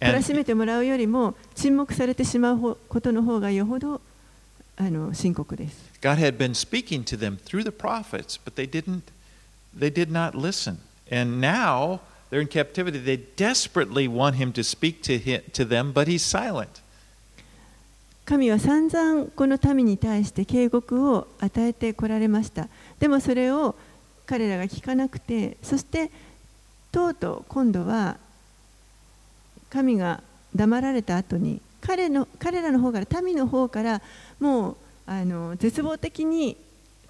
懲らしめてもらうよりも沈黙されてしまうほことの方がよほどあの深刻です
God had been speaking to them through the prophets, but they didn't they did not listen. And now they're in captivity. They desperately want him to speak to him, to them, but he's silent.
神は散々この民に対して警告を与えてこられましたでもそれを彼らが聞かなくてそしてとうとう今度は神が黙られた後に彼の彼らの方から民の方からもうあの絶望的に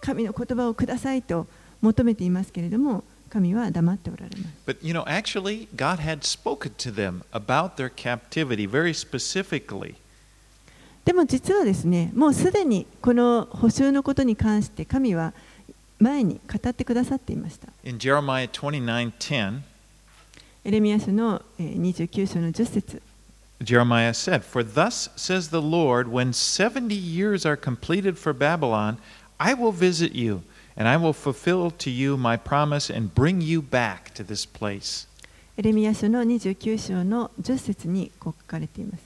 神の言葉をくださいと求めていますけれども神は黙っておられます
But you know, actually, God had spoken to them about their captivity very specifically.
でも実はですねもうすでにこの補修のことに関して神は前に語ってくださっていました
In Jeremiah 29:10,
エレミア書のえー29章の10節
Jeremiah said, For thus says the Lord, when 70 years are completed for Babylon, I will visit you, and I will fulfill to you my promise and bring you back to this place.
エレミア書の29章の10節にこう書かれています。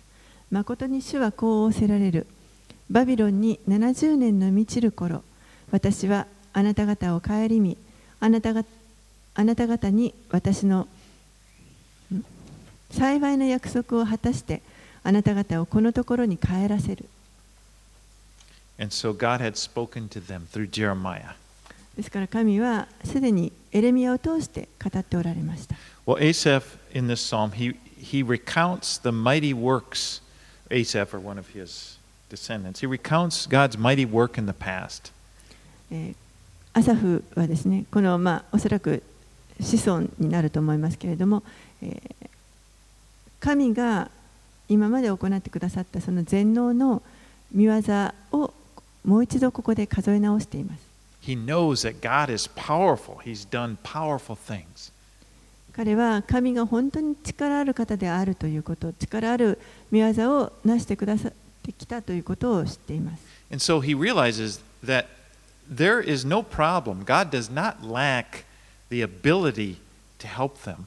誠に主はこう仰せられる。バビロンに70年の満ちる頃、私はあなた方を顧み、あなたがあなた方に私のん幸いな約束を果たして、あなた方をこのところに帰らせる。
And so God had spoken to them through Jeremiah.
ですから神はすでにエレミアを通して語っておられました。
Well, Asaph in this psalm, he, he recounts the mighty works, Asaph or one of his descendants, he recounts God's mighty work in the past.
えーアサフはですねこのまあおそらく子孫になると思いますけれども、えー神が今まで行ってくださったその全能の見業をもう一度ここで数え直しています
He knows that God is powerful. He's done powerful things.
彼は神が本当に力ある方であるということ力ある見業をなしてくださってきたということを知っています
And so he realizes that there is no problem. God does not lack the ability to help them.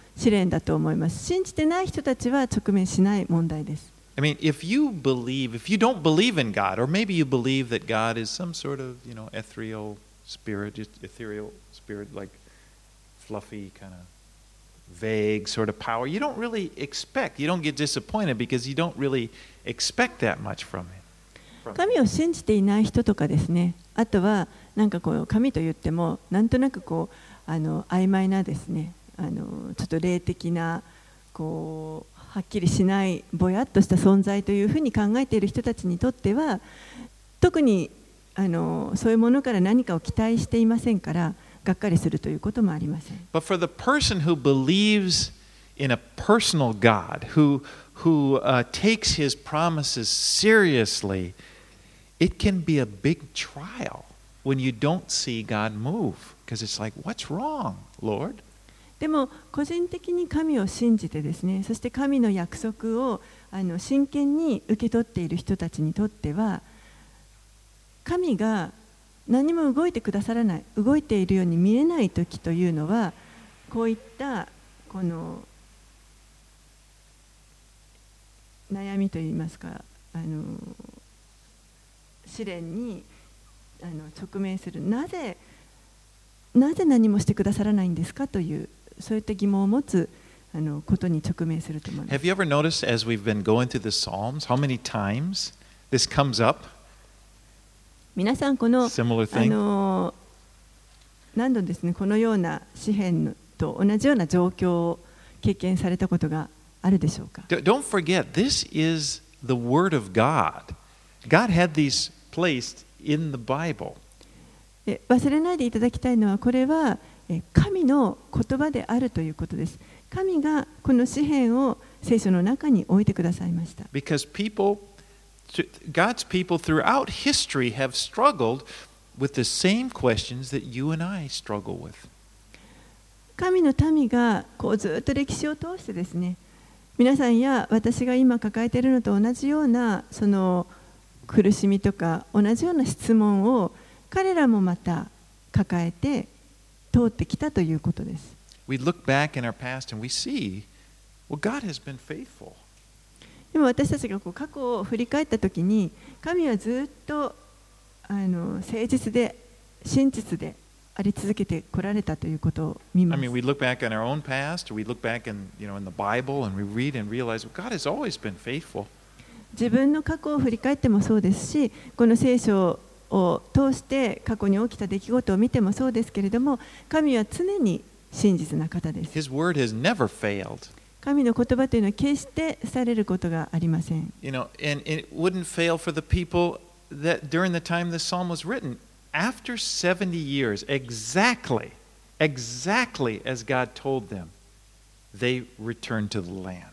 試練だと思います信じてない人たちは直面しない問題です
I mean, if you believe, if you don't believe in God, or maybe you believe that God is some sort of, you know, ethereal spirit, ethereal spirit, like fluffy, kind of vague sort of power, you don't really expect, you don't get disappointed because you don't really expect that much. From him.
神を信じていない人とかですねあとはなんかこう神と言ってもなんとなくこうあの曖昧なですねあのちょっと霊的なこうはっきりしないぼやっとした存在というふうに考えている人たちにとっては特にあのそういうものから何かを期待していませんからがっかりするということもありません。
But for the person who believes in a personal God, who, who uh, takes his promises seriously, it can be a big trial when you don't see God move. Because it's like, what's wrong, Lord?
でも個人的に神を信じてですねそして神の約束をあの真剣に受け取っている人たちにとっては神が何も動いてくださらない動いているように見えない時というのはこういったこの悩みといいますかあの試練にあの直面する。なぜなぜ何もしてくださらないんですかというそういった疑問を持つあのことに直面すると思います
Have you ever noticed as we've been going through the Psalms how many times this comes up?
皆さんこのあ?の何度ですねこのような詩篇と同じような状況を経験されたことがあるでしょうか
Don't forget, this is the Word of God. God had these placed in the Bible.
え忘れないでいただきたいのはこれはえ神の言葉であるということです。神がこの詩篇を聖書の中に置いてくださいました。神の民がこうずっと歴史を通してですね、皆さんや私が今抱えているのと同じようなその苦しみとか同じような質問を彼らもまた抱えて通ってきたということです。でも私たちがこう過去を振り返った時に、神はずっとあの誠実で真実で。あり続けてこられたということを見ます。自分の過去を振り返ってもそうですし、この聖書通して過去に起きた出来事を見てもそうですけれども神は常に真実な方です
His word has never failed.
神の言葉というのは決してされることがありません
You know, and it wouldn't fail for the people that during the time this psalm was written, after 70 years, exactly, exactly as God told them, they returned to the land.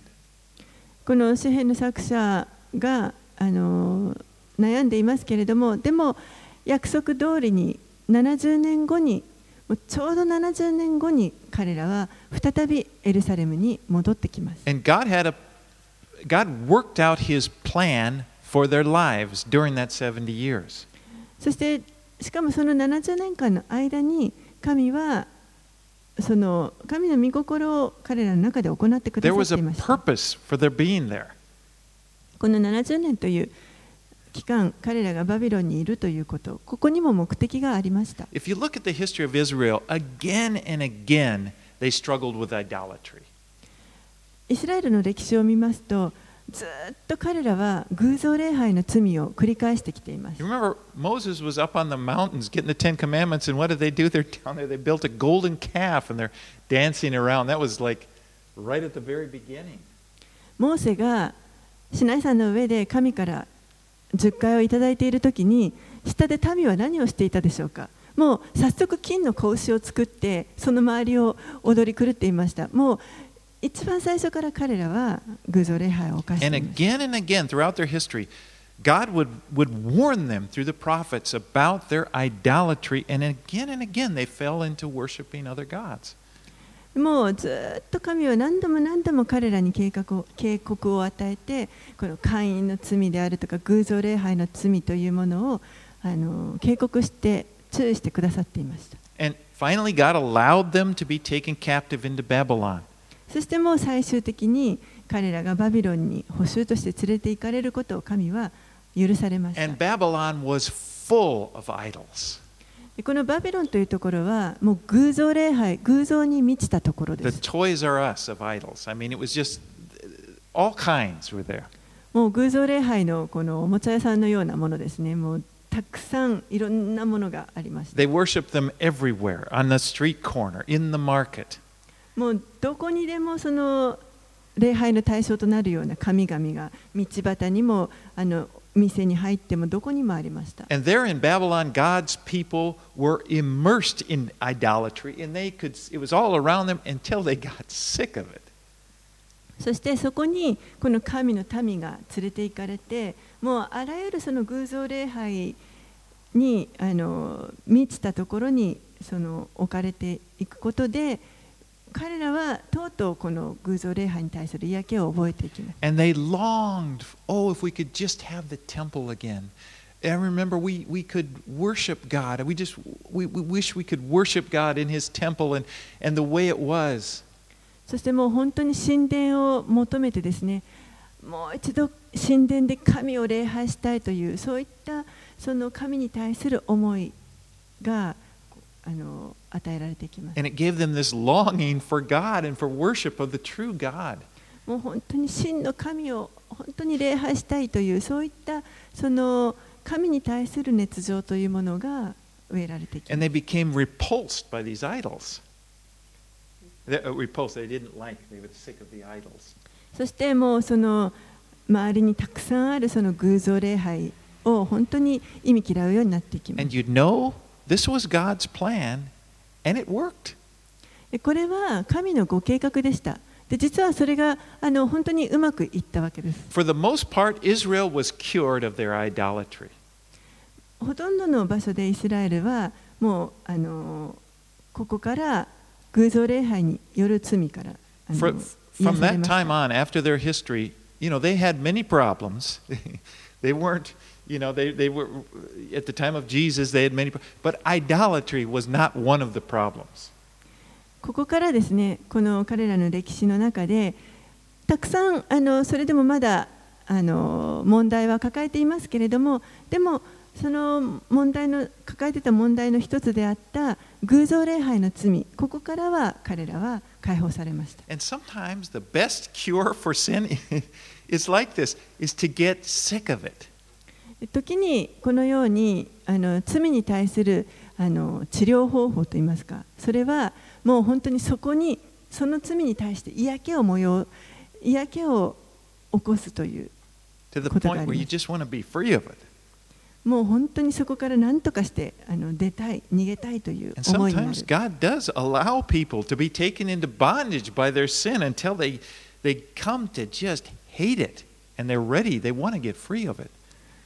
この詩篇の作者があの悩んでいますけれどもでも約束通りに70年後にちょうど70年後に彼らは再びエルサレムに戻ってきます。
And God had a God worked out his plan for their lives during that 70 years.
そしてしかもその70年間の間に神はその神の御心を彼らの中で行ってくだ
There
さ
was
って
a
いました。
purpose for their being there.
この70年という期間彼らがバビロンにいるということここにも目的がありました。
If you look at the history of Israel, again and again they struggled with idolatry.
イスラエルの歴史を見ますとずっと彼らは偶像礼拝の罪を繰り返してきています
remember Moses was up on the mountains getting the Ten Commandments, and what did they do? They're down there. They built a golden calf and they're dancing around. That was like right at the very beginning.
モーセがシナイ山の上で神から十回をいただいている時に下で民は何をしていたでしょうかもう早速金の子牛を作ってその周りを踊り狂っていましたもう一番最初から彼らは偶像礼拝を犯して
And
いました
again and again throughout their history, God would, would warn them through the prophets about their idolatry, and again and again they fell into worshiping other gods.
もうずっと神は何度も何度も彼らに警告を警告を与えてこの会員の罪であるとか偶像礼拝の罪というものをあの警告して注意してくださっていました
And finally, God allowed them to be taken captive into Babylon.
そしてもう最終的に彼らがバビロンに捕囚として連れて行かれることを神は許されました
And Babylon was full of idols.
このバビロンというところは、もう偶像礼拝、偶像に満ちたところです。
I mean, just,
もう偶像礼拝のこのおもちゃ屋さんのようなものですね。もうたくさんいろんなものがありま
す。
もうどこにでもその礼拝の対象となるような神々が道端にもあの店に入ってもどこにもありました
And there in Babylon, God's people were immersed in idolatry, and they could, it was all around them until they got sick of it.
そしてそこにこの神の民が連れて行かれてもうあらゆるその偶像礼拝にあの満ちたところにその置かれていくことで彼らはとうとうこの偶像礼拝に対する嫌気を覚えていきます。
And they longed, oh, if we could just have the temple again. And remember, we, we could worship God. We just we, we wish we could worship God in His temple and, and the way it was.
そしてもう本当に神殿を求めてですねもう一度神殿で神を礼拝したいというそういったその神に対する思いがあの与えられてきます。もう本当に真の神を本当に礼拝したいというそういったその神に対する熱情というものが植えられて。
して、
そして、もうその周りにたくさんあるその偶像礼拝を本当に意味嫌うようになっていきます。
this was God's plan, and it worked.
でこれは神のご計画でしたで実はそれがあの本当にうまくいったわけです
For the most part, Israel was cured of their idolatry.
ほとんどの場所でイスラエルはもうあのここから偶像礼拝による罪からあの
For,
癒
from
され
that
まし
time
た
on, after their history, you know, they had many problems. they weren't, you know, they, they were, at the time of Jesus, they had many, pro- but idolatry was not one of the problems.
ここからですねこの彼らの歴史の中でたくさんあのそれでもまだあの問題は抱えていますけれどもでもその問題の抱えていた問題の一つであった偶像礼拝の罪ここからは彼らは解放されました
And sometimes the best cure for sin is like this, is to get sick of it.
時にこのようにあの罪に対するあの治療方法といいますかそれはもう本当にそこにその罪に対して嫌気を模様嫌気を起こすということがありますもう本当にそこから何とかしてあの出たい逃げたいという思い
があります。They come to just hate it and they're ready, they want to get free of it.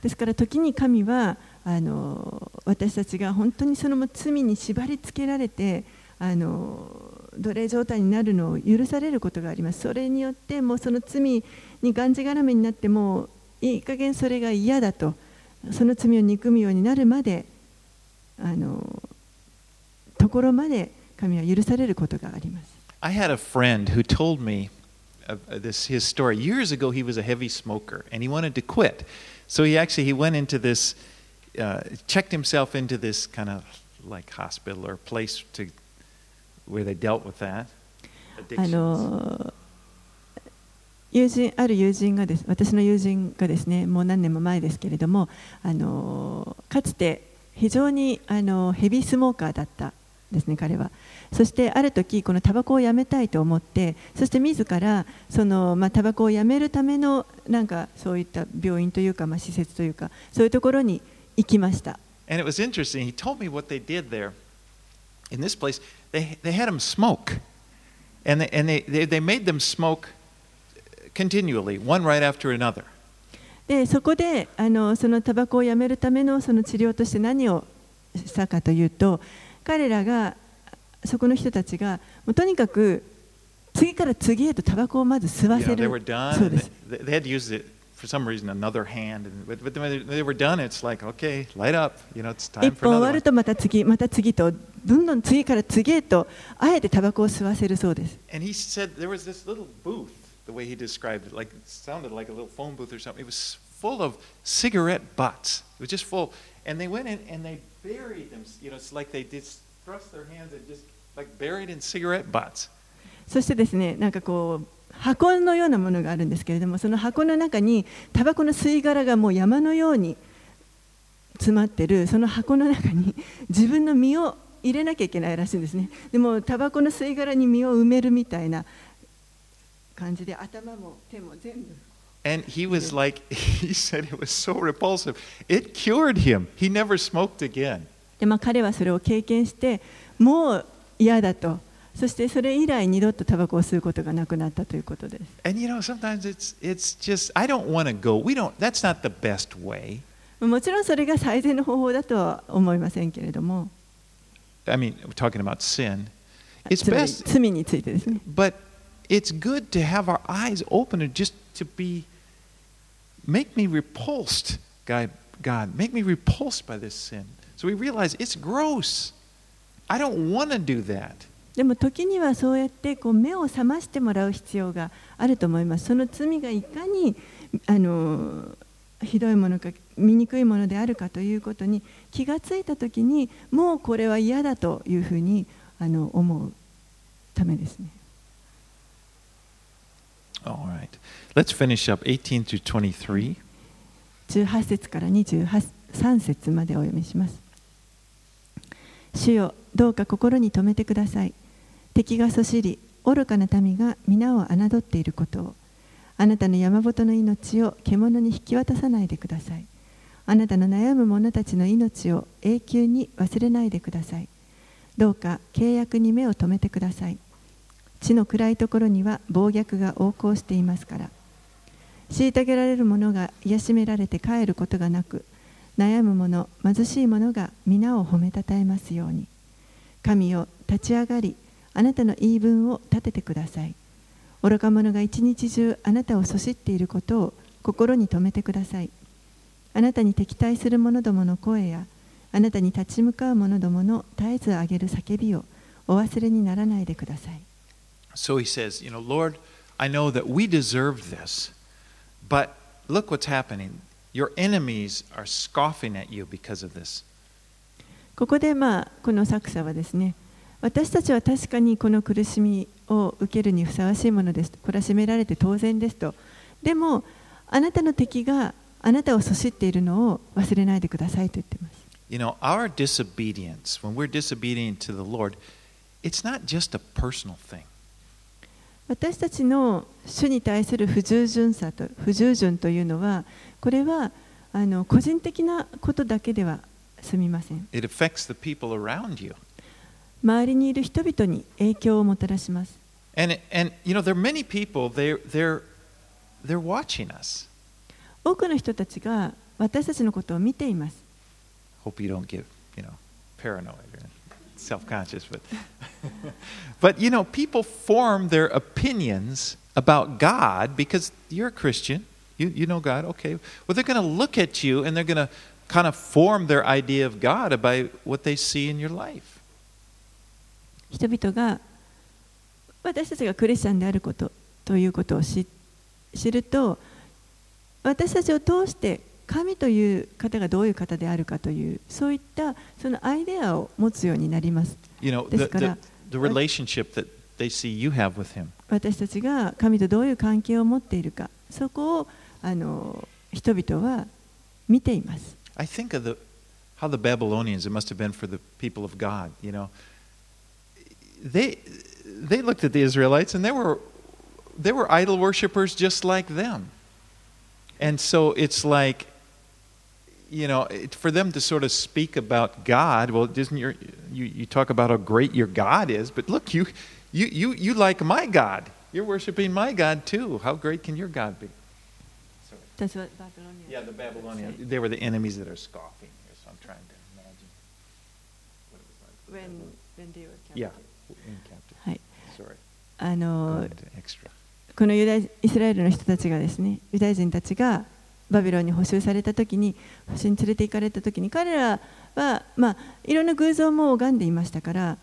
ですから時に神はあの私たちが本当にその罪に縛り付けられてあの奴隷状態になるのを許されることがありますそれによってもうその罪にがんじがらめになってもういい加減それが嫌だとその罪を憎むようになるまであのところまで神は許されることがあります
I had a friend who told me this his story. Years ago, he was a heavy smoker and he wanted to quit. So he actually he went into this, uh, checked himself into this kind of like hospital or place to where they dealt with that.
あ
addictions.
の友人ある友人がです私の友人がですねもう何年も前ですけれどもあのかつて非常にあのヘビースモーカーだったですね彼はそしてある時このタバコをやめたいと思ってそして自らそのまあタバコをやめるためのなんかそういった病院というかまあ施設というかそういうところに行きました
And it was interesting. He told me what they did there. In this place, they, they had them smoke. And, they, and they, they, they made them smoke continually, one right after another.
でそこであのそのタバコをやめるためのその治療として何をしたかというと彼らがそこの人たちがもうとにかく次から次へとタバコをまず吸わせる。一本終わるとまた次、また次と、どんどん次から次へと、あえてタバコを吸わせるそうです。そしてですねなんかこう箱のようなものがあるんですけれどもその箱の中にタバコの吸い殻がもう山のように詰まってるその箱の中に自分の身を入れなきゃいけないらしいんですね。でもタバコの吸い殻に身を埋めるみたいな感じで頭も手も全部
And he was like, he said it was so repulsive. It cured him. He never smoked again.
で、まあ、彼はそれを経験してもう嫌だとそしてそれ以来二度とタバコを吸うことがなくなったということです
And you know, sometimes it's it's just I don't want to go. We don't. That's not the best way.
もちろんそれが最善の方法だとは思いませんけれども
I mean, we're talking about sin. It's
つまり
best,
罪についてですね
but it's good to have our eyes open and just to be make me repulsed, God. God, make me repulsed by this sin. So we realize it's gross. I don't want to do that.
でも時にはそうやってこう目を覚ましてもらう必要があると思います。その罪がいかにあのひどいものか醜いものであるかということに気がついた時にもうこれは嫌だというふうにあの思うためですね。
All right. Let's finish up 18 to 23.
18節から23節までお読みします。主よどうか心に留めてください敵がそしり愚かな民が皆を侮っていることをあなたの山本の命を獣に引き渡さないでくださいあなたの悩む者たちの命を永久に忘れないでくださいどうか契約に目を留めてください地の暗いところには暴虐が横行していますから。虐げられる者が癒しめられて帰ることがなく悩む者貧しい者が皆を褒めたたえますように。神を立ち上がりあなたの言い分を立ててください。愚か者が一日中あなたをそしっていることを心に留めてください。あなたに敵対する者どもの声やあなたに立ち向かう者どもの絶えず上げる叫びをお忘れにならないでください。
So he says, You know, Lord, I know that we deserve this, but look what's happening. Your enemies are scoffing at you because of this.
ここでまあこの作者はですね私たちは確かにこの苦しみを受けるにふさわしいものです懲らしめられて当然ですとでもあなたの敵があなたをそしっているのを忘れないでくださいと言っています
You know, our disobedience, when we're disobedient to the Lord, it's not just a personal thing.
私たちの主に対する不従順さと不従順というのはこれはあの個人的なことだけではすみません。周りにいる人々に影響をもたらします。多くの人たちが私たちのことを見ています。
self-conscious, but, but you know, people form their opinions about God because you're a Christian. You, you know God, okay. Well, they're going to look at you and they're going to kind of form their idea of God by what they see in your life.
人々が私たちがクリスチャンであることということを知知ると私たちを通して 神という方がどういう方であるかというそういったそのアイデアを持つようになります
You know,
ですから
the, the relationship that they see you have with Him.
私たちが神とどういう関係を持っているかそこをあの人々は見ています
I think of the, how the Babylonians, it must have been for the people of God, you know. They, they looked at the Israelites and they were, they were idol worshippers just like them. And so it's like, you know, it, for them to sort of speak about God, well, isn't your, you, you talk about how great your God is, but look, you, you, you, you like my God. You're worshiping my God too. How great can your God be?
私はバビロニア
Yeah, the Babylonians. They were the enemies that are scoffing here, so I'm trying to imagine. What it was like.
When, when they were
Yeah,
captive.
in captive.
はい
Sorry.
あの
Going into extra.
このユダイイスラエルの人たちがですねユダヤ人たちが バビロンに捕囚された時に捕囚に連れて行かれた時に彼らは、まあ、いろんな偶像も拝んでいましたから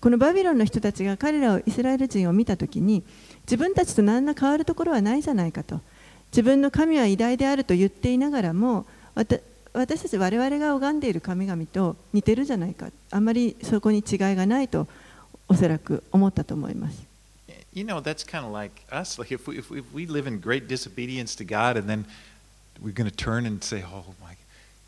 このバビロンの人たちが彼らをイスラエル人を見た時に自分たちと何ら変わるところはないじゃないかと自分の神は偉大であると言っていながらも私たち我々が拝んでいる神々と似てるじゃないかあんまりそこに違いがないとおそらく思ったと思います。
You know, that's kind of like us. Like if we, if we live in great disobedience to God and then we're going to turn and say, oh, my,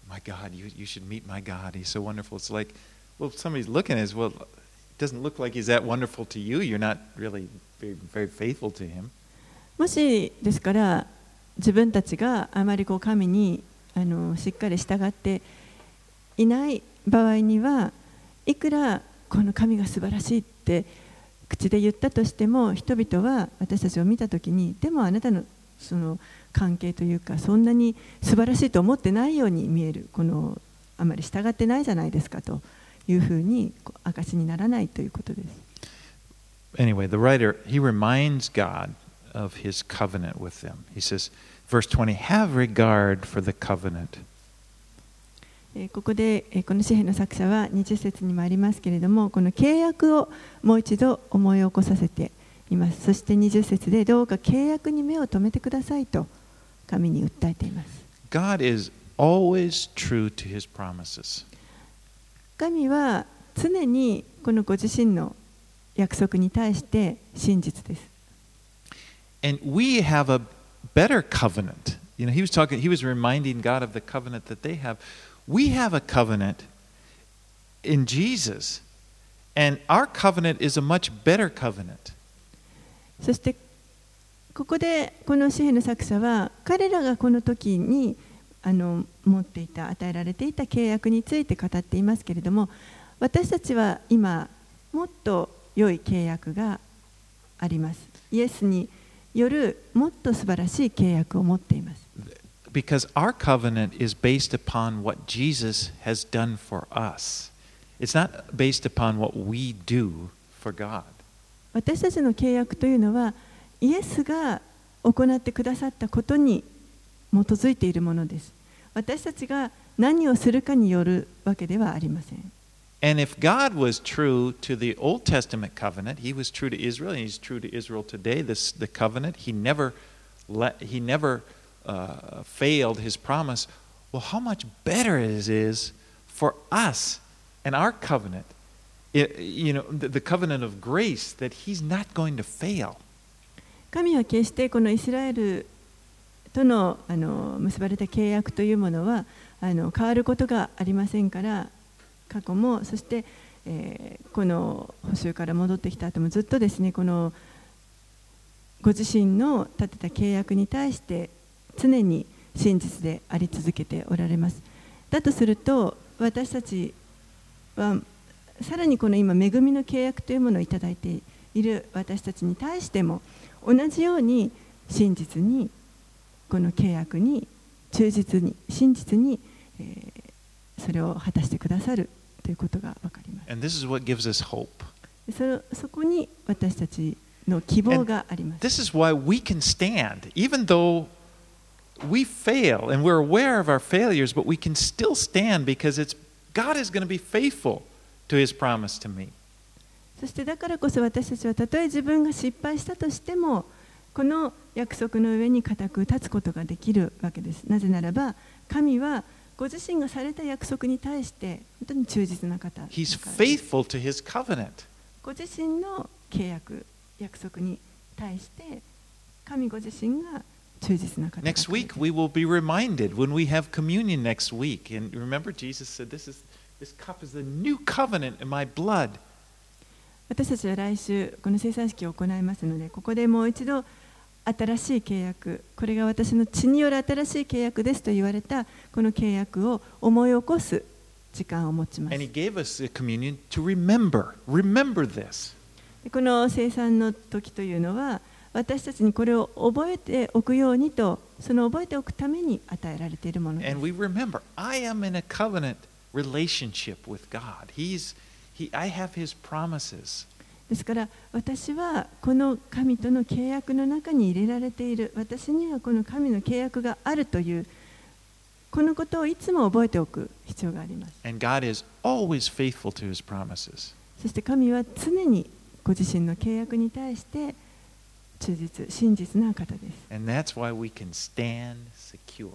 my God, you, you should meet my God. He's so wonderful. It's like, well, somebody's looking at us, well, it doesn't look like he's that wonderful to you. You're not really very, very faithful to him.
もしですから自分たちがあまりこう神にあのしっかり従っていない場合にはいくらこの神が素晴らしいって口で言ったとしても人々は私たちを見た時にでもあなたのその関係というかそんなに素晴らしいと思ってないように見えるこのあまり従ってないじゃないですかというふうに証にならないということです。
Anyway, the writer, he reminds God of his covenant with them. He says, verse 20, have regard for the covenant.
えーここで、えーこの詩篇の作者は20節にもありますけれどもこの契約をもう一度思い起こさせていますそして20節でどうか契約に目を留めてくださいと神に訴えています
God is always true to his promises.
神は常にこのご自身の約束に対して真実です
And we have a better covenant. You know, he was talking, he was reminding God of the covenant that they have. We have a covenant in Jesus. And our covenant is a much better covenant.
そしてここでこの詩篇の作者は彼らがこの時にあの持っていた与えられていた契約について語っていますけれども私たちは今もっと良い契約がありますイエスによるもっと素晴らしい契約を持っています
Because our covenant is based upon what Jesus has done for us. It's not based upon what we do for God.
私たちの契約というのはイエスが行ってくださったことに基づいているものです私たちが何をするかによるわけではありません
And if God was true to the Old Testament covenant, He was true to Israel, and He's true to Israel today. This the covenant. He never let He never uh, failed His promise. Well, how much better it is for us and our covenant. It, you know, the, the covenant of grace that He's not going to fail.
神は決してこのイスラエルとのあの結ばれた契約というものはあの変わることがありませんから過去もそして、えーこの補修から戻ってきた後もずっとですねこのご自身の立てた契約に対して常に真実であり続けておられます。だとすると私たちはさらにこの今恵みの契約というものをいただいている私たちに対しても同じように真実にこの契約に忠実に真実に、えーそれを果たしてくださるということが分かります
And this is what gives us hope.
それそこに私たちの希望があります
This is why we can stand, even though we fail and we're aware of our failures, but we can still stand because it's God is going to be faithful to His promise to me.
そしてだからこそ私たちはたとえ自分が失敗したとしてもこの約束の上に固く立つことができるわけですなぜならば神はご自身がされた約束に対して本当に忠実な方
He's faithful to His covenant.
ご自身の契約約束に対して神ご自身が忠実な方
Next week, we will be reminded when we have communion next week. And remember, Jesus said, This, is, this cup is the new covenant in my blood.
私たちは来週この生産式を行いますのでここでもう一度新しい契約これが私の血による新しい契約ですと言われたこの契約を思い起こす時間を持ちます。
And He gave us the communion to remember. Remember
この生産の時というのは私たちにこれを覚えておくようにとその覚えておくために与えられているものです
And we he, I have His promises.
ですから私はこの神との契約の中に入れられている私にはこの神の契約があるというこのことをいつも覚えておく必要があります
And God is always faithful to His promises.
そして神は常にご自身の契約に対して忠実真実な方です
And that's why we can stand secure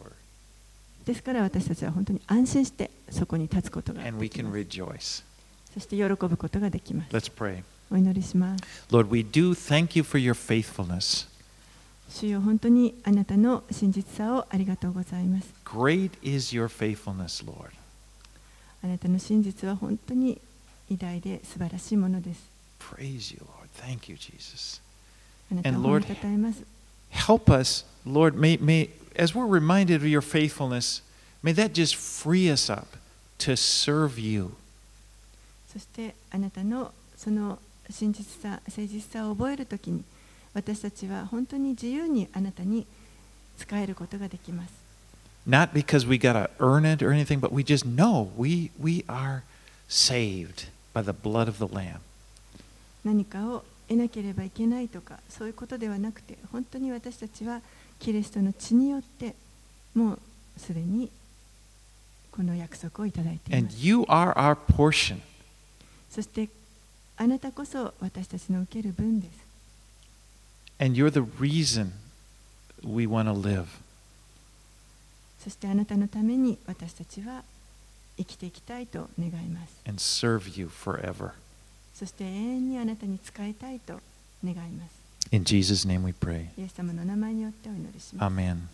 ですから私たちは本当に安心してそこに立つことが
and
で
we
き
can
ます
rejoice.
そして喜ぶことができます
Let's pray.
お祈りします
Lord, we do thank you for your faithfulness.
主よ本当にあなたの真実さをありがとうございます
Great is your faithfulness, Lord.
あなたの真実は本当に偉大で素晴らしいものです
Praise you, Lord. Thank you, Jesus.
あなたを
And
褒め
Lord-
たたえます。
Help us, Lord, may, may, as we're reminded of your faithfulness, may that just free us up to serve you.
そしてあなたのその真実さ、誠実さを覚えるときに私たちは本当に自由にあなたに使えることができます。
Not because we got to earn it or anything, but we just know we, we are saved by the blood of the Lamb.
何かを得なければいけないとかそういうことではなくて本当に私たちはキリストの血によってもうすでにこの約束をいただいてい
And
ます。
you are our portion.
そしてあなたこそ私たちの受ける分です。
And you're the reason we want to live.
そしてあなたのために私たちは生きていきたいと願います。
and serve you forever.
そして永遠にあなたに仕えたいと願います。
In Jesus' name we pray.
イエス様の名前によってお祈りします。
Amen.
アーメン